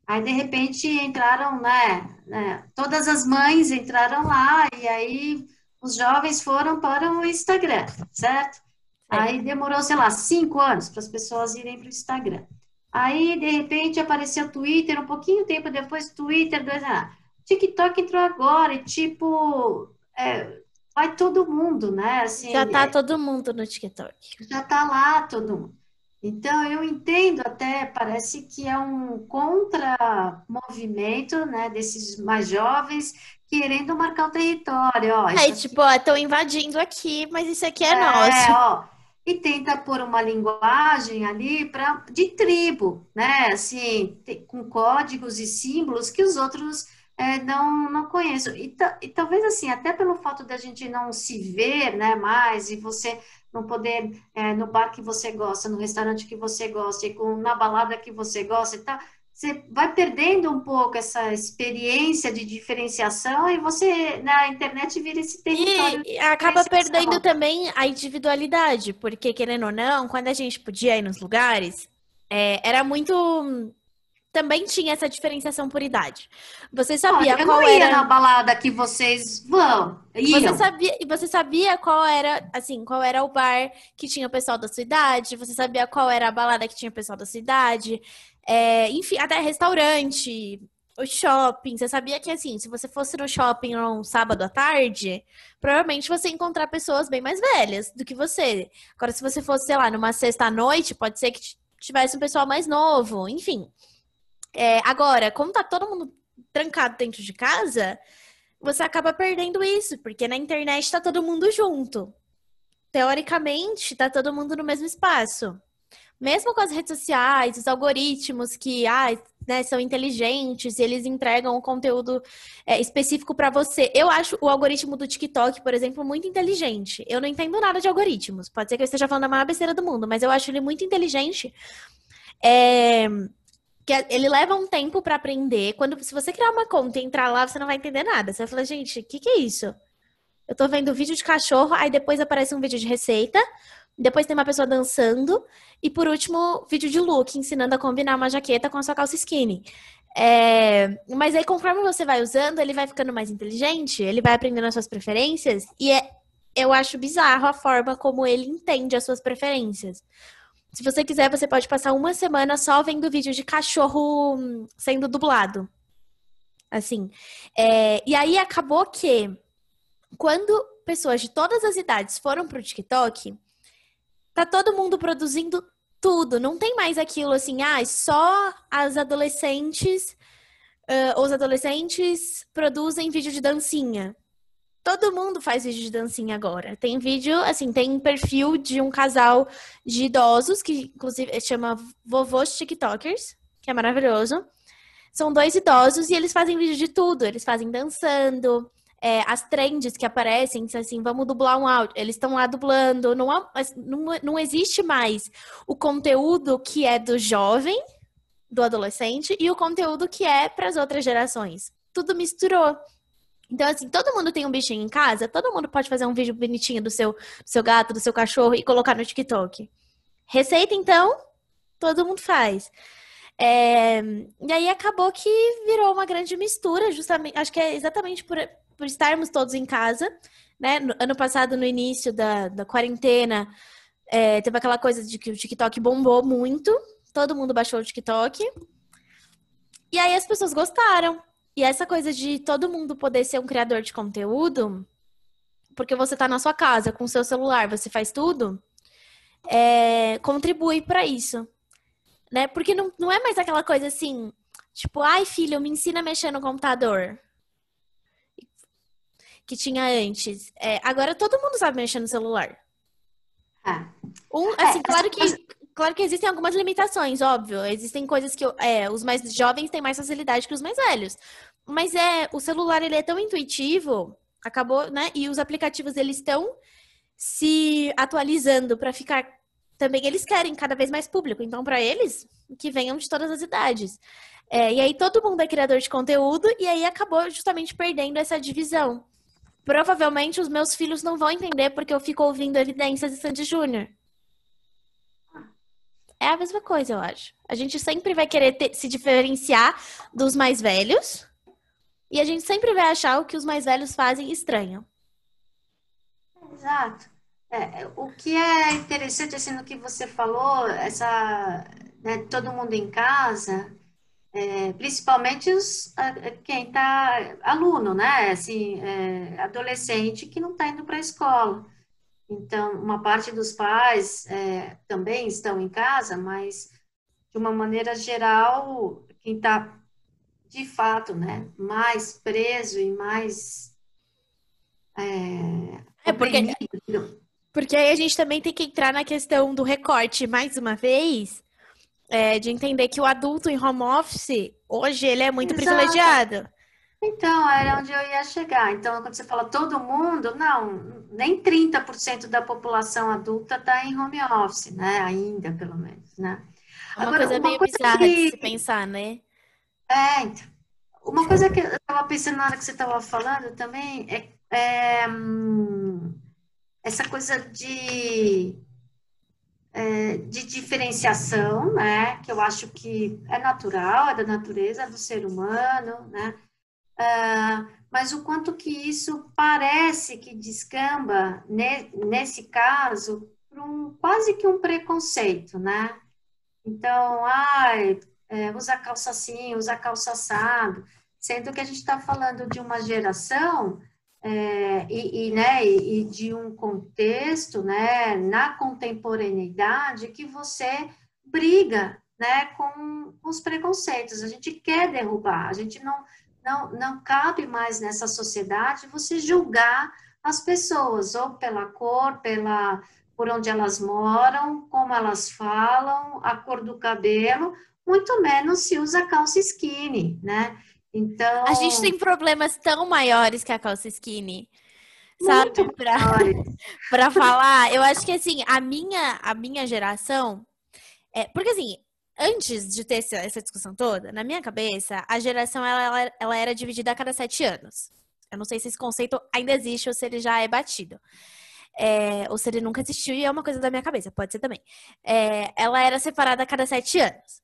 Aí, de repente, entraram, né, né, todas as mães entraram lá, e aí os jovens foram para o Instagram, certo? Aí demorou, sei lá, cinco anos para as pessoas irem para o Instagram. Aí, de repente, apareceu o Twitter, um pouquinho tempo depois, Twitter, dois anos. TikTok entrou agora, e tipo, é, vai todo mundo, né? Assim, já tá é, todo mundo no TikTok. Já tá lá todo mundo. Então, eu entendo até, parece que é um contra-movimento, né, desses mais jovens querendo marcar o território, ó. Aí, tipo, estão invadindo aqui, mas isso aqui é, é nosso. Ó, e tenta pôr uma linguagem ali para de tribo, né, assim, com códigos e símbolos que os outros é, não, não conheço. E, e, talvez assim, até pelo fato da gente não se ver né, mais e você não poder, é, no bar que você gosta, no restaurante que você gosta, e com, na balada que você gosta e tal, você vai perdendo um pouco essa experiência de diferenciação e você na internet vira esse território. E acaba perdendo também a individualidade, porque querendo ou não, quando a gente podia ir nos lugares, é, era muito também tinha essa diferenciação por idade. Você sabia Olha, eu qual não ia era na balada que vocês vão. Iam. Você sabia, você sabia qual era, assim, qual era o bar que tinha o pessoal da sua idade, você sabia qual era a balada que tinha o pessoal da sua idade, é, enfim, até restaurante. o shopping. Você sabia que, assim, se você fosse no shopping um sábado à tarde, provavelmente você ia encontrar pessoas bem mais velhas do que você. Agora, se você fosse, sei lá, numa sexta à noite, pode ser que tivesse um pessoal mais novo. Enfim. É, agora, como tá todo mundo trancado dentro de casa, você acaba perdendo isso, porque na internet tá todo mundo junto. Teoricamente, tá todo mundo no mesmo espaço mesmo com as redes sociais, os algoritmos que ah, né, são inteligentes e eles entregam um conteúdo é, específico para você. Eu acho o algoritmo do TikTok, por exemplo, muito inteligente. Eu não entendo nada de algoritmos. Pode ser que eu esteja falando a maior besteira do mundo, mas eu acho ele muito inteligente. É, que é, ele leva um tempo para aprender. Quando, se você criar uma conta e entrar lá, você não vai entender nada. Você vai falar, gente, o que, que é isso? Eu tô vendo vídeo de cachorro, aí depois aparece um vídeo de receita, depois tem uma pessoa dançando. E por último, vídeo de look, ensinando a combinar uma jaqueta com a sua calça skinny. É... Mas aí, conforme você vai usando, ele vai ficando mais inteligente, ele vai aprendendo as suas preferências. E é... eu acho bizarro a forma como ele entende as suas preferências. Se você quiser, você pode passar uma semana só vendo vídeo de cachorro hum, sendo dublado. Assim. É... E aí acabou que, quando pessoas de todas as idades foram pro TikTok, tá todo mundo produzindo tudo. Não tem mais aquilo assim, ah, só as adolescentes, uh, os adolescentes produzem vídeo de dancinha. Todo mundo faz vídeo de dancinha agora. Tem vídeo, assim, tem perfil de um casal de idosos, que inclusive chama Vovôs TikTokers, que é maravilhoso. São dois idosos e eles fazem vídeo de tudo. Eles fazem dançando, é, as trends que aparecem, assim, vamos dublar um áudio, eles estão lá dublando, não, há, não, não existe mais o conteúdo que é do jovem, do adolescente, e o conteúdo que é para as outras gerações. Tudo misturou. Então, assim, todo mundo tem um bichinho em casa, todo mundo pode fazer um vídeo bonitinho do seu, do seu gato, do seu cachorro e colocar no TikTok. Receita, então, todo mundo faz. É... E aí acabou que virou uma grande mistura, justamente, acho que é exatamente por, por estarmos todos em casa, né? No, ano passado, no início da, da quarentena, é, teve aquela coisa de que o TikTok bombou muito, todo mundo baixou o TikTok. E aí as pessoas gostaram. E essa coisa de todo mundo poder ser um criador de conteúdo, porque você tá na sua casa com o seu celular, você faz tudo, é, contribui para isso. Né? Porque não, não é mais aquela coisa assim, tipo, ai filho, me ensina a mexer no computador que tinha antes. É, agora todo mundo sabe mexer no celular. Ah. Um, assim, é, claro que claro que existem algumas limitações, óbvio. Existem coisas que é, os mais jovens têm mais facilidade que os mais velhos. Mas é, o celular ele é tão intuitivo, acabou, né? E os aplicativos eles estão se atualizando para ficar também eles querem cada vez mais público. Então, para eles, que venham de todas as idades. É, e aí todo mundo é criador de conteúdo e aí acabou justamente perdendo essa divisão provavelmente os meus filhos não vão entender porque eu fico ouvindo evidências de Sandy Júnior. É a mesma coisa, eu acho. A gente sempre vai querer ter, se diferenciar dos mais velhos e a gente sempre vai achar o que os mais velhos fazem estranho. Exato. É, o que é interessante assim no que você falou, essa né, todo mundo em casa, é, principalmente os, quem está aluno, né? Assim, é, adolescente que não está indo para a escola. Então, uma parte dos pais é, também estão em casa, mas de uma maneira geral, quem está de fato, né, mais preso e mais é, é porque, porque aí a gente também tem que entrar na questão do recorte mais uma vez é, de entender que o adulto em home office, hoje, ele é muito Exato. privilegiado. Então, era onde eu ia chegar. Então, quando você fala todo mundo, não, nem 30% da população adulta está em home office, né? Ainda, pelo menos, né? É uma Agora, coisa uma meio coisa bizarra que... de se pensar, né? É, então. Uma coisa que eu estava pensando na hora que você estava falando também é, é hum, essa coisa de é, de diferenciação, né, que eu acho que é natural, é da natureza é do ser humano, né, uh, mas o quanto que isso parece que descamba, ne, nesse caso, para um, quase que um preconceito, né, então, ai, é, usa calça assim, usa calça assado, sendo que a gente está falando de uma geração é, e, e, né, e, de um contexto né, na contemporaneidade que você briga né, com os preconceitos, a gente quer derrubar, a gente não, não, não cabe mais nessa sociedade você julgar as pessoas, ou pela cor, pela por onde elas moram, como elas falam, a cor do cabelo, muito menos se usa calça skinny, né? Então. A gente tem problemas tão maiores que a calça skinny. Sabe? Pra, <laughs> pra falar, eu acho que assim, a minha, a minha geração. É, porque assim, antes de ter essa, essa discussão toda, na minha cabeça, a geração ela, ela, ela, era dividida a cada sete anos. Eu não sei se esse conceito ainda existe ou se ele já é batido. É, ou se ele nunca existiu e é uma coisa da minha cabeça, pode ser também. É, ela era separada a cada sete anos.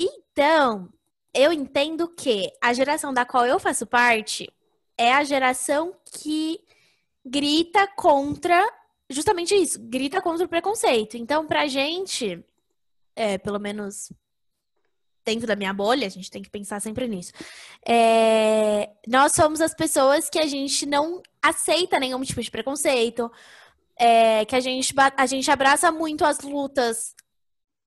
Então, eu entendo que a geração da qual eu faço parte é a geração que grita contra justamente isso, grita contra o preconceito. Então, pra gente, é, pelo menos dentro da minha bolha, a gente tem que pensar sempre nisso. É, nós somos as pessoas que a gente não aceita nenhum tipo de preconceito, é, que a gente, a gente abraça muito as lutas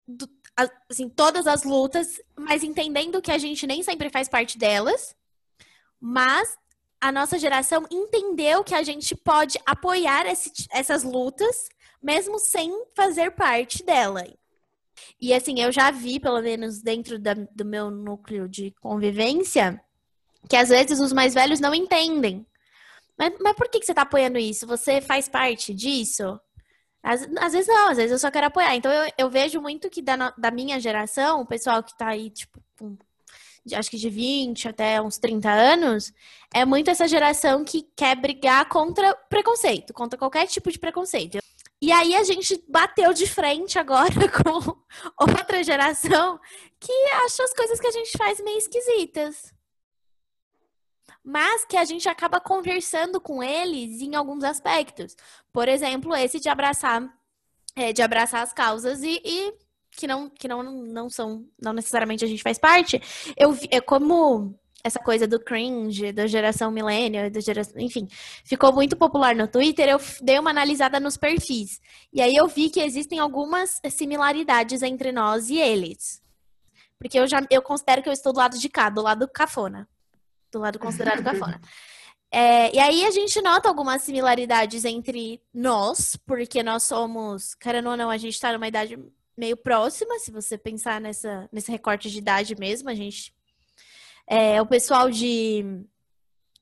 do, assim, todas as lutas, mas entendendo que a gente nem sempre faz parte delas, mas a nossa geração entendeu que a gente pode apoiar esse, essas lutas, mesmo sem fazer parte dela. E assim, eu já vi, pelo menos dentro da, do meu núcleo de convivência, que às vezes os mais velhos não entendem. Mas, mas por que, que você está apoiando isso? Você faz parte disso? Às, às, vezes não, às vezes eu só quero apoiar. Então eu, eu vejo muito que da, da minha geração, o pessoal que tá aí, tipo, com, acho que de 20 até uns 30 anos, é muito essa geração que quer brigar contra preconceito, contra qualquer tipo de preconceito. E aí a gente bateu de frente agora <laughs> com outra geração que acha as coisas que a gente faz meio esquisitas mas que a gente acaba conversando com eles em alguns aspectos. Por exemplo, esse de abraçar, é, de abraçar as causas e, e, que não que não, não são, não necessariamente a gente faz parte. Eu é como essa coisa do cringe, da geração millennial, da geração, enfim, ficou muito popular no Twitter, eu dei uma analisada nos perfis. E aí eu vi que existem algumas similaridades entre nós e eles. Porque eu já eu considero que eu estou do lado de cá, do lado cafona do lado considerado <laughs> cafona. É, e aí a gente nota algumas similaridades entre nós, porque nós somos, querendo ou não, a gente está numa idade meio próxima, se você pensar nessa, nesse recorte de idade mesmo, a gente. É, o pessoal de,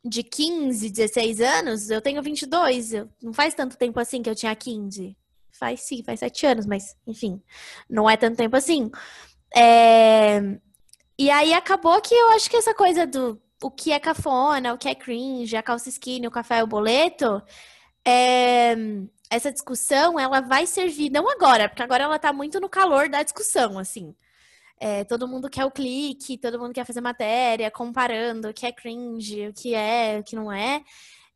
de 15, 16 anos, eu tenho 22, eu, não faz tanto tempo assim que eu tinha 15. Faz sim, faz 7 anos, mas enfim, não é tanto tempo assim. É, e aí acabou que eu acho que essa coisa do o que é cafona, o que é cringe, a calça skinny, o café, o boleto, é, essa discussão ela vai servir, não agora, porque agora ela tá muito no calor da discussão, assim. É, todo mundo quer o clique, todo mundo quer fazer matéria, comparando o que é cringe, o que é, o que não é.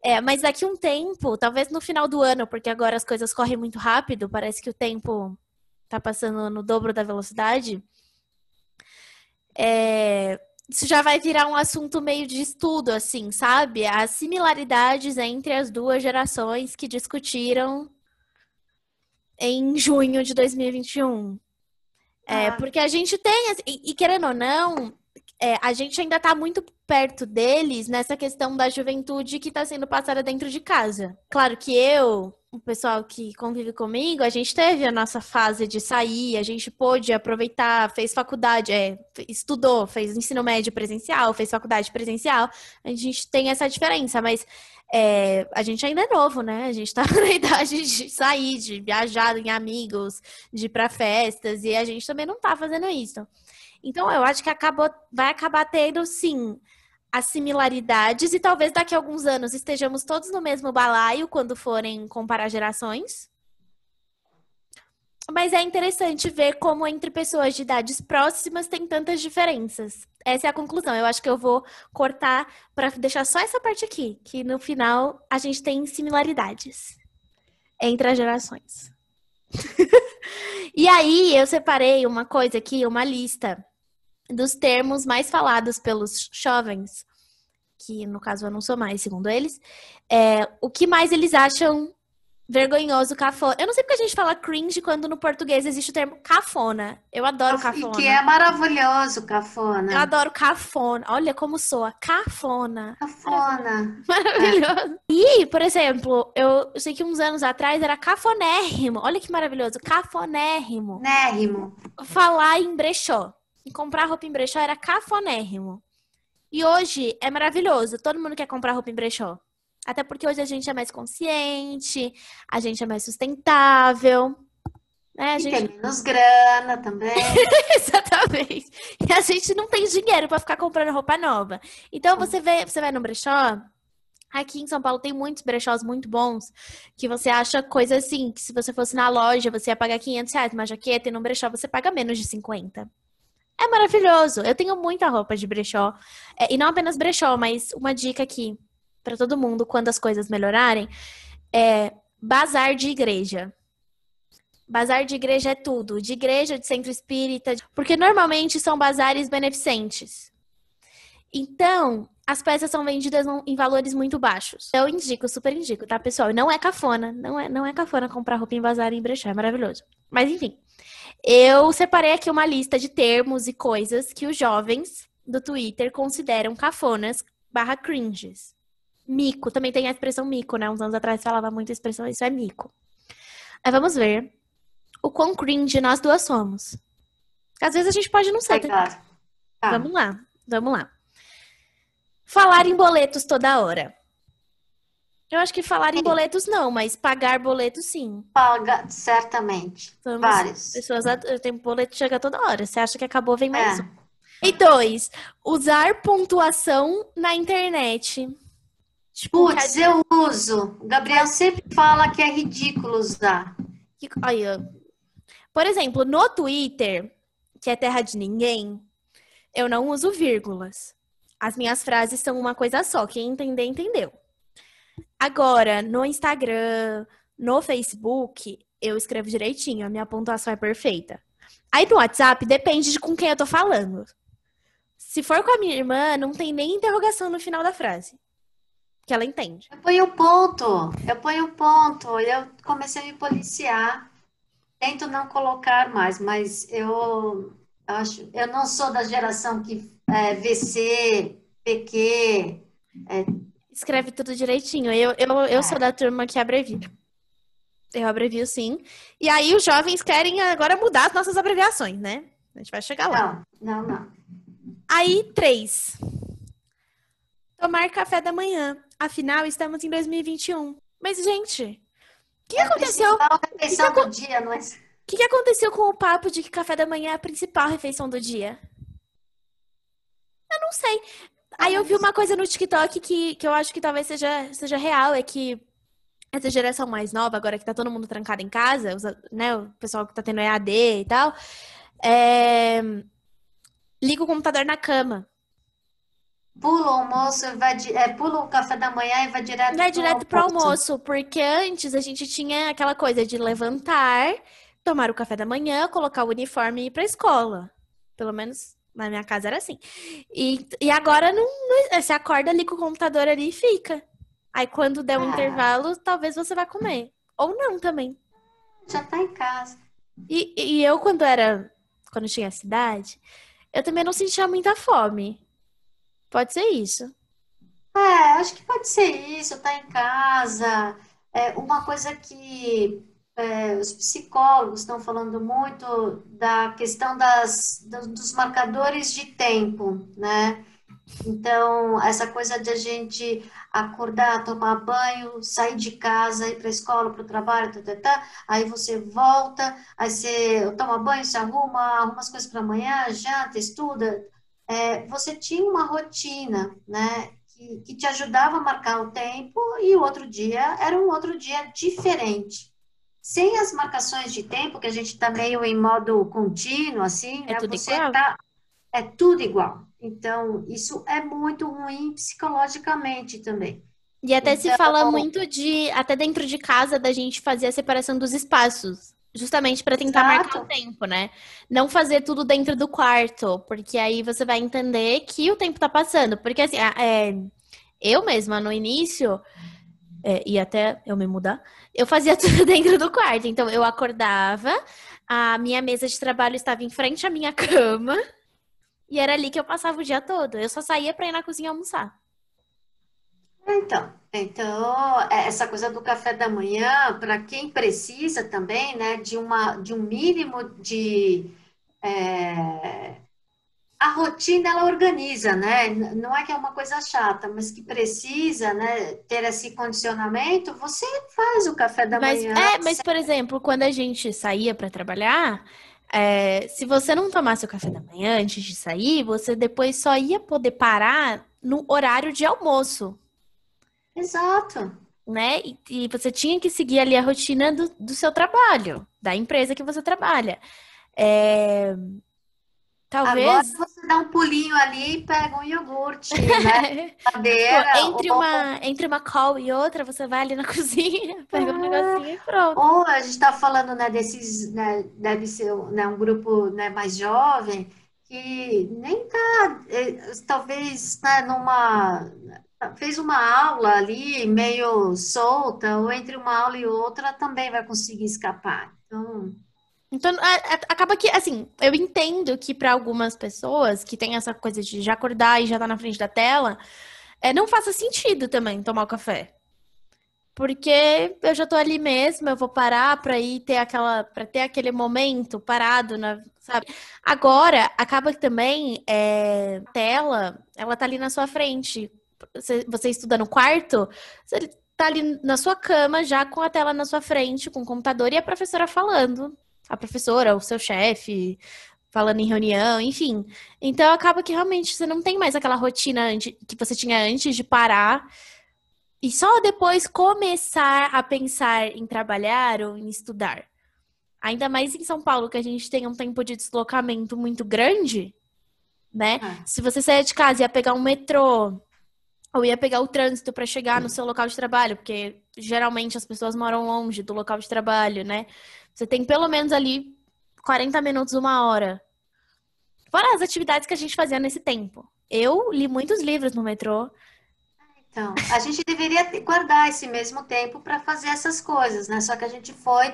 é. Mas daqui um tempo, talvez no final do ano, porque agora as coisas correm muito rápido, parece que o tempo tá passando no dobro da velocidade. É, isso já vai virar um assunto meio de estudo, assim, sabe? As similaridades entre as duas gerações que discutiram em junho de 2021. É, ah. porque a gente tem, assim, e, e querendo ou não, é, a gente ainda está muito perto deles nessa questão da juventude que está sendo passada dentro de casa. Claro que eu, o pessoal que convive comigo, a gente teve a nossa fase de sair, a gente pôde aproveitar, fez faculdade, é, estudou, fez ensino médio presencial, fez faculdade presencial. A gente tem essa diferença, mas é, a gente ainda é novo, né? A gente tá <laughs> na idade de sair, de viajar em amigos, de ir pra festas, e a gente também não tá fazendo isso. Então, eu acho que acabou, vai acabar tendo, sim, as similaridades e talvez daqui a alguns anos estejamos todos no mesmo balaio quando forem comparar gerações. Mas é interessante ver como entre pessoas de idades próximas tem tantas diferenças. Essa é a conclusão. Eu acho que eu vou cortar para deixar só essa parte aqui, que no final a gente tem similaridades entre as gerações. <laughs> e aí eu separei uma coisa aqui, uma lista dos termos mais falados pelos jovens, que no caso eu não sou mais, segundo eles, é, o que mais eles acham vergonhoso, cafona. Eu não sei porque a gente fala cringe quando no português existe o termo cafona. Eu adoro cafona. E que é maravilhoso, cafona. Eu adoro cafona. Olha como soa. Cafona. Cafona. <laughs> Maravilhoso. É. E, por exemplo, eu sei que uns anos atrás era cafonérrimo. Olha que maravilhoso. Cafonérrimo. Nérrimo. Falar em brechó. E comprar roupa em brechó era cafonérrimo. E hoje é maravilhoso. Todo mundo quer comprar roupa em brechó. Até porque hoje a gente é mais consciente, a gente é mais sustentável. Né? A e gente... tem menos grana também. <laughs> Exatamente. E a gente não tem dinheiro para ficar comprando roupa nova. Então você vê, você vai no brechó. Aqui em São Paulo tem muitos brechós muito bons que você acha coisa assim, que se você fosse na loja, você ia pagar 500 reais uma jaqueta e no brechó você paga menos de 50. É maravilhoso. Eu tenho muita roupa de brechó. É, e não apenas brechó, mas uma dica aqui para todo mundo quando as coisas melhorarem é bazar de igreja. Bazar de igreja é tudo, de igreja, de centro espírita, porque normalmente são bazares beneficentes. Então, as peças são vendidas em valores muito baixos. Eu indico, super indico, tá, pessoal? Não é cafona, não é, não é cafona comprar roupa em bazar e em brechó, é maravilhoso. Mas enfim, eu separei aqui uma lista de termos e coisas que os jovens do Twitter consideram cafonas barra cringes. Mico, também tem a expressão mico, né? Uns anos atrás falava muito a expressão, isso é mico. Aí vamos ver o quão cringe nós duas somos. Às vezes a gente pode não ser. Tá? Tá. Vamos lá, vamos lá. Falar em boletos toda hora. Eu acho que falar em boletos não, mas pagar boletos sim. Paga, certamente. Somos Vários. Pessoas, eu tenho boleto chega toda hora. Você acha que acabou, vem mais É. um. E dois, usar pontuação na internet. Tipo, Putz, eu uso. O Gabriel sempre fala que é ridículo usar. que- olha, por exemplo, no Twitter, que é terra de ninguém, eu não uso vírgulas. As minhas frases são uma coisa só. Quem entender, entendeu. Agora, no Instagram, no Facebook, eu escrevo direitinho, a minha pontuação é perfeita. Aí no WhatsApp, depende de com quem eu tô falando. Se for com a minha irmã, não tem nem interrogação no final da frase. Que ela entende. Eu ponho ponto. Eu ponho ponto. Eu comecei a me policiar. Tento não colocar mais, mas eu acho, eu não sou da geração que é, VC, PQ. Escreve tudo direitinho. Eu, eu, eu sou da turma que abrevia. Eu abrevio sim. E aí os jovens querem agora mudar as nossas abreviações, né? A gente vai chegar lá. Não, não, não. Aí, três. Tomar café da manhã. Afinal, estamos em 2021. Mas, gente, o que, que É a aconteceu? principal refeição do dia, não é? O que, que aconteceu com o papo de que café da manhã é a principal refeição do dia? Eu não sei. Aí eu vi uma coisa no TikTok que, que eu acho que talvez seja, seja real, é que essa geração mais nova, agora que tá todo mundo trancado em casa, os- né, o pessoal que tá tendo EAD e tal, é, liga o computador na cama. Pula o almoço, vai, é, pula o café da manhã e vai direto Vai direto pro almoço, porque antes a gente tinha aquela coisa de levantar, tomar o café da manhã, colocar o uniforme e ir pra escola. Pelo menos na minha casa era assim. E, e agora não, não- você acorda ali com o computador ali e fica. Aí quando der um Ah. intervalo, talvez você vai comer. Ou não também. Já tá em casa. E, e eu, quando era. Quando tinha cidade, eu também não sentia muita fome. Pode ser isso. É, acho que pode ser isso, tá em casa. É, uma coisa que é, os psicólogos estão falando muito da questão das, do- dos marcadores de tempo, né? Então, essa coisa de a gente acordar, tomar banho, sair de casa, ir para a escola, para o trabalho, tá, tá, tá, aí você volta, aí você toma banho, se arruma, arruma as coisas para amanhã, janta, estuda. É, você tinha uma rotina, né? que, que te ajudava a marcar o tempo e o outro dia era um outro dia diferente. Sem as marcações de tempo, que a gente está meio em modo contínuo, assim, É né? tudo Você igual. tá, é tudo igual. Então, isso é muito ruim psicologicamente também. E até se Então- fala muito de, até dentro de casa, da gente fazer a separação dos espaços. Justamente para tentar Exato. marcar o tempo, né? Não fazer tudo dentro do quarto, porque aí você vai entender que o tempo tá passando. Porque assim, é, eu mesma no início, é, e até eu me mudar, eu fazia <laughs> tudo dentro do quarto. Então eu acordava, a minha mesa de trabalho estava em frente à minha <laughs> cama, e era ali que eu passava o dia todo. Eu só saía para ir na cozinha almoçar. Então, então é, essa coisa do café da manhã, para quem precisa também, né, de uma, de um mínimo de é, a rotina ela organiza, né? Não é que é uma coisa chata, mas que precisa, né, ter esse condicionamento, você faz o café da Mas manhã. é, mas por exemplo, quando a gente saía para trabalhar, é, se você não tomasse o café da manhã antes de sair, você depois só ia poder parar no horário de almoço. Exato. né? E, e você tinha que seguir ali a rotina do, do seu trabalho, da empresa que você trabalha. É, Agora Talvez você dá um pulinho ali e pega um iogurte, né? <laughs> Cadeira, entre ou, uma, entre uma call e outra, você vai ali na <laughs> cozinha, pega um negocinho e pronto. ou a gente está falando, né, desses, né, deve ser, né, um grupo, né, mais jovem que nem tá, eh, talvez, né, numa, fez uma aula ali meio solta, ou entre uma aula e outra também vai conseguir escapar. Então, Então, a- a- acaba que, assim, eu entendo que para algumas pessoas que tem essa coisa de já acordar e já tá na frente da tela, é, não faça sentido também tomar o café. Porque eu já tô ali mesmo, eu vou parar pra ir ter aquela, para ter aquele momento parado, na, sabe? Agora, acaba que também é, a tela, ela tá ali na sua frente. Você, você estuda no quarto, você tá ali na sua cama, já com a tela na sua frente, com o computador e a professora falando. A professora, o seu chefe, falando em reunião, enfim. Então acaba que realmente você não tem mais aquela rotina que você tinha antes de parar e só depois começar a pensar em trabalhar ou em estudar. Ainda mais em São Paulo, que a gente tem um tempo de deslocamento muito grande, né? é. Se você sair de casa e ia pegar um metrô, ou ia pegar o trânsito para chegar no seu local de trabalho, porque geralmente as pessoas moram longe do local de trabalho, né? Você tem pelo menos ali 40 minutos, uma hora. Fora as atividades que a gente fazia nesse tempo. Eu li muitos livros no metrô. Então, a gente deveria guardar esse mesmo tempo para fazer essas coisas, né? Só que a gente foi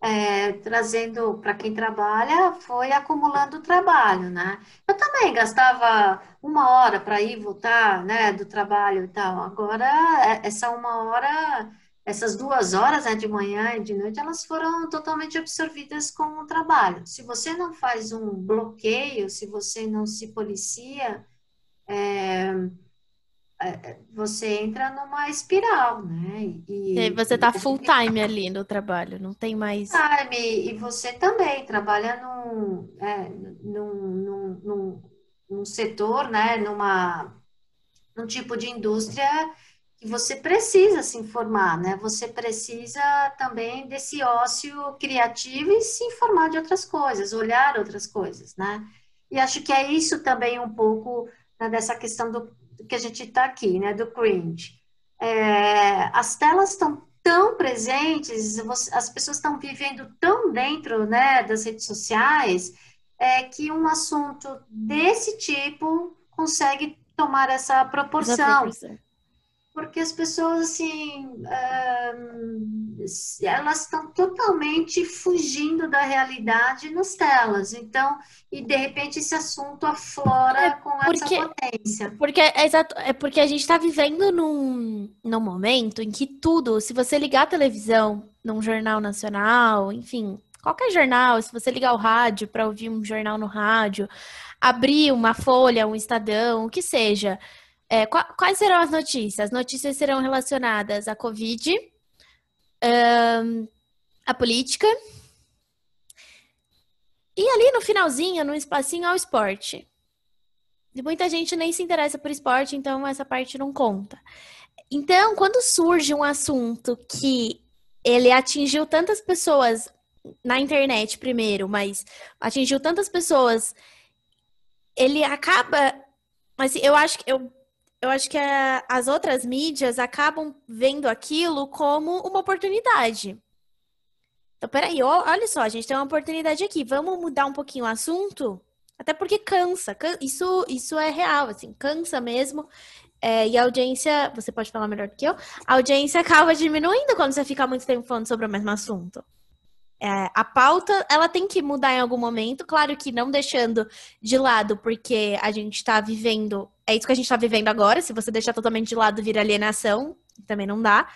é, trazendo para quem trabalha, foi acumulando trabalho, né? Eu também gastava uma hora para ir e voltar, né, do trabalho e tal. Agora, é- essa uma hora, essas duas horas, né, de manhã e de noite, elas foram totalmente absorvidas com o trabalho. Se você não faz um bloqueio, se você não se policia, você entra numa espiral, né? E aí você tá full time ali no trabalho, não tem mais. time, e você também trabalha num, é, num, num, num, num setor, né? Numa, num tipo de indústria você precisa se informar, né? Você precisa também desse ócio criativo e se informar de outras coisas, olhar outras coisas, né? E acho que é isso também um pouco né, dessa questão do, do que a gente está aqui, né? Do cringe. É, as telas estão tão presentes, você- as pessoas estão vivendo tão dentro, né, das redes sociais, é, que um assunto desse tipo consegue tomar essa Essa proporção. Porque as pessoas, assim, elas estão totalmente fugindo da realidade nas telas. Então, e de repente esse assunto aflora É, com essa porque- potência. Porque é, exato, é porque a gente tá vivendo num, num momento em que tudo, se você ligar a televisão num jornal nacional, enfim, qualquer jornal, se você ligar o rádio para ouvir um jornal no rádio, abrir uma folha, um Estadão, o que seja, é, qua- quais serão as notícias? As notícias serão relacionadas à Covid, ahn, à política, e ali no finalzinho, no espacinho, ao esporte. E muita gente nem se interessa por esporte, então essa parte não conta. Então, quando surge um assunto que ele atingiu tantas pessoas na internet primeiro, mas atingiu tantas pessoas, ele acaba, assim, eu acho que eu, eu acho que a- as outras mídias acabam vendo aquilo como uma oportunidade. Então, peraí, olha só, a gente tem uma oportunidade aqui. Vamos mudar um pouquinho o assunto? Até porque cansa. Isso, isso é real, assim, cansa mesmo. É, e a audiência, você pode falar melhor do que eu, a audiência acaba diminuindo quando você fica muito tempo falando sobre o mesmo assunto. É, a pauta, ela tem que mudar em algum momento, claro que não deixando de lado, porque a gente está vivendo, é isso que a gente está vivendo agora, se você deixar totalmente de lado, vira alienação, também não dá.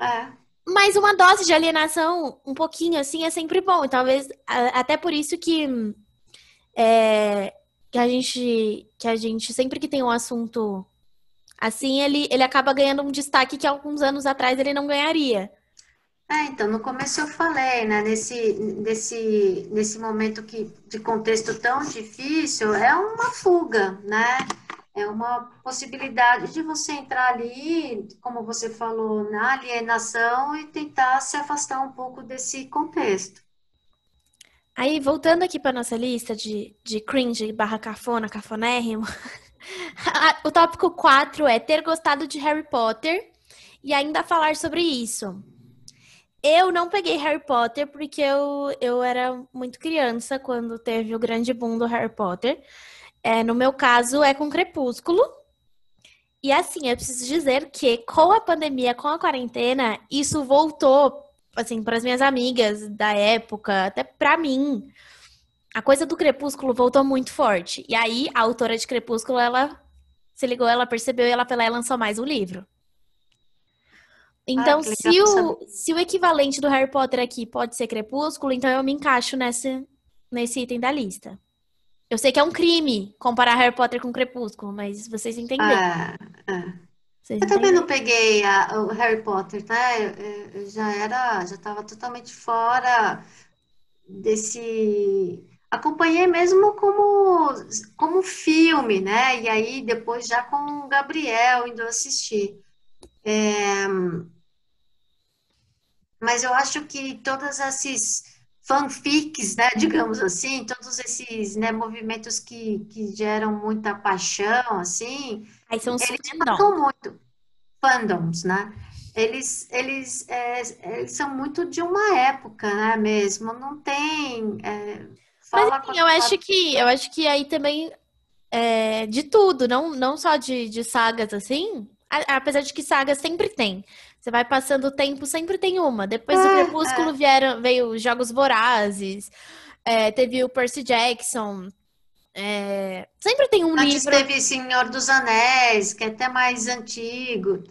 É. Mas uma dose de alienação, um pouquinho assim, é sempre bom. E talvez até por isso que, é, que a gente que a gente sempre que tem um assunto assim, ele, ele acaba ganhando um destaque que alguns anos atrás ele não ganharia. É, então, no começo eu falei, né, nesse, nesse, nesse momento que, de contexto tão difícil, é uma fuga, né? É uma possibilidade de você entrar ali, como você falou, na alienação e tentar se afastar um pouco desse contexto. Aí, voltando aqui para nossa lista de, de cringe barra cafona, cafonérrimo, <laughs> o tópico 4 é ter gostado de Harry Potter e ainda falar sobre isso. Eu não peguei Harry Potter porque eu, eu era muito criança quando teve o grande boom do Harry Potter. É, no meu caso, é com Crepúsculo. E assim, eu preciso dizer que com a pandemia, com a quarentena, isso voltou, assim, para as minhas amigas da época, até para mim. A coisa do Crepúsculo voltou muito forte. E aí, a autora de Crepúsculo, ela se ligou, ela percebeu e ela, ela lançou mais um livro. Então, ah, se, o, se o equivalente do Harry Potter aqui pode ser Crepúsculo, então eu me encaixo nesse, nesse item da lista. Eu sei que é um crime comparar Harry Potter com Crepúsculo, mas vocês entenderam. Ah, ah. Vocês eu também não peguei a, o Harry Potter, tá? Eu, eu já era, já estava totalmente fora desse. Acompanhei mesmo como, como filme, né? E aí depois já com o Gabriel indo assistir. É... Mas eu acho que todos esses fanfics, né, digamos assim, todos esses né, movimentos que, que geram muita paixão, assim, Aí são eles falam muito, fandoms, né? Eles, eles, é, eles são muito de uma época, né, mesmo, não tem... É, Mas, assim, eu acho que eu acho que aí também é, de tudo, não, não só de, de sagas assim, apesar de que sagas sempre tem. Você vai passando o tempo, sempre tem uma. Depois do é, Crepúsculo é. vieram, veio Jogos Vorazes, é, teve o Percy Jackson. É, sempre tem um Antes livro. teve Senhor dos Anéis, que é até mais antigo.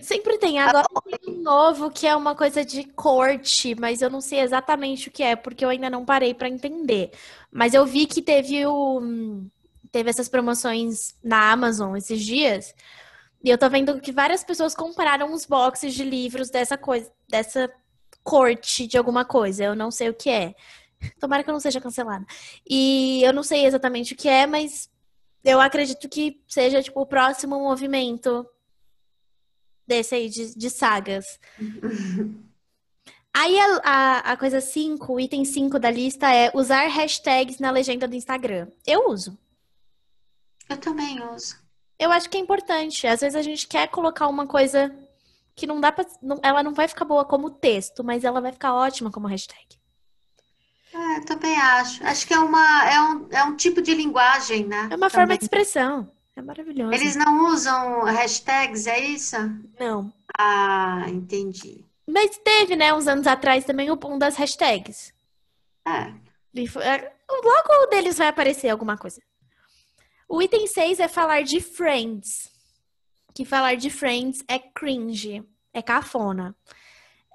Sempre tem. Agora tem um novo que é uma coisa de corte, mas eu não sei exatamente o que é, porque eu ainda não parei para entender. Mas eu vi que teve o teve essas promoções na Amazon esses dias e eu tô vendo que várias pessoas compraram os boxes de livros dessa coisa, dessa corte de alguma coisa. Eu não sei o que é. <laughs> Tomara que eu não seja cancelada. E eu não sei exatamente o que é, mas eu acredito que seja, tipo, o próximo movimento desse aí de, de sagas. <laughs> Aí a, a, a coisa 5, o item 5 da lista é usar hashtags na legenda do Instagram. Eu uso. Eu também uso eu acho que é importante. Às vezes a gente quer colocar uma coisa que não dá pra. Não, ela não vai ficar boa como texto, mas ela vai ficar ótima como hashtag. É, também acho. Acho que é, uma, é, um, é um tipo de linguagem, né? É uma também. forma de expressão. É maravilhoso. Eles não usam hashtags, é isso? Não. Ah, entendi. Mas teve, né, uns anos atrás também o boom das hashtags. É. é logo deles vai aparecer alguma coisa. O item 6 é falar de Friends. Que falar de Friends é cringe, é cafona.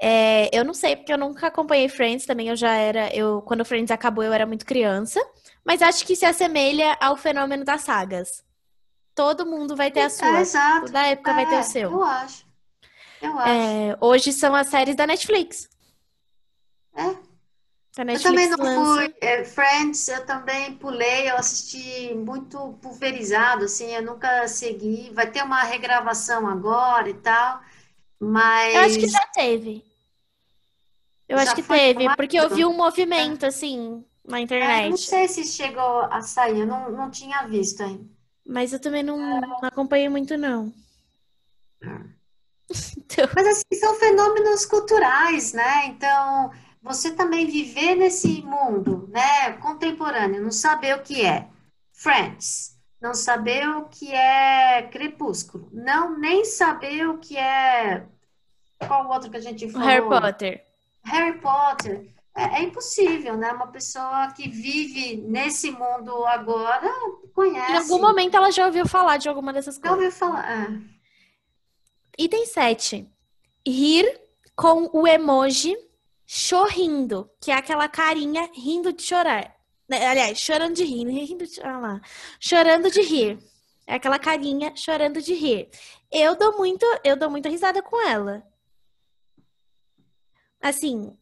É, eu não sei, porque eu nunca acompanhei Friends, também eu já era. Eu, quando Friends acabou, eu era muito criança. Mas acho que se assemelha ao fenômeno das sagas. Todo mundo vai ter a sua. É, exato. Toda época é, vai ter o é, seu. Eu acho. Eu acho. É, hoje são as séries da Netflix. É, eu também não lança. fui. É, Friends, eu também pulei, eu assisti muito pulverizado, assim, eu nunca segui. Vai ter uma regravação agora e tal, mas. Eu acho que já teve. Eu já acho que teve, porque eu vi um movimento, é. assim, na internet. É, não sei se chegou a sair, eu não, não tinha visto ainda. Mas eu também não, não acompanhei muito, não. <laughs> Então... Mas assim, são fenômenos culturais, né? Então, você também viver nesse mundo, né, contemporâneo, não saber o que é Friends, não saber o que é Crepúsculo, não nem saber o que é qual outro que a gente falou? Harry Potter. Harry Potter. É, é, impossível, né? Uma pessoa que vive nesse mundo agora conhece. Em algum momento ela já ouviu falar de alguma dessas coisas. Já ouviu falar. É. Item 7. Rir com o emoji chorrindo, que é aquela carinha rindo de chorar. Né, aliás, chorando de rir, rindo de, ah lá, chorando de rir. É aquela carinha chorando de rir. Eu dou muito, eu dou muita risada com ela. Assim,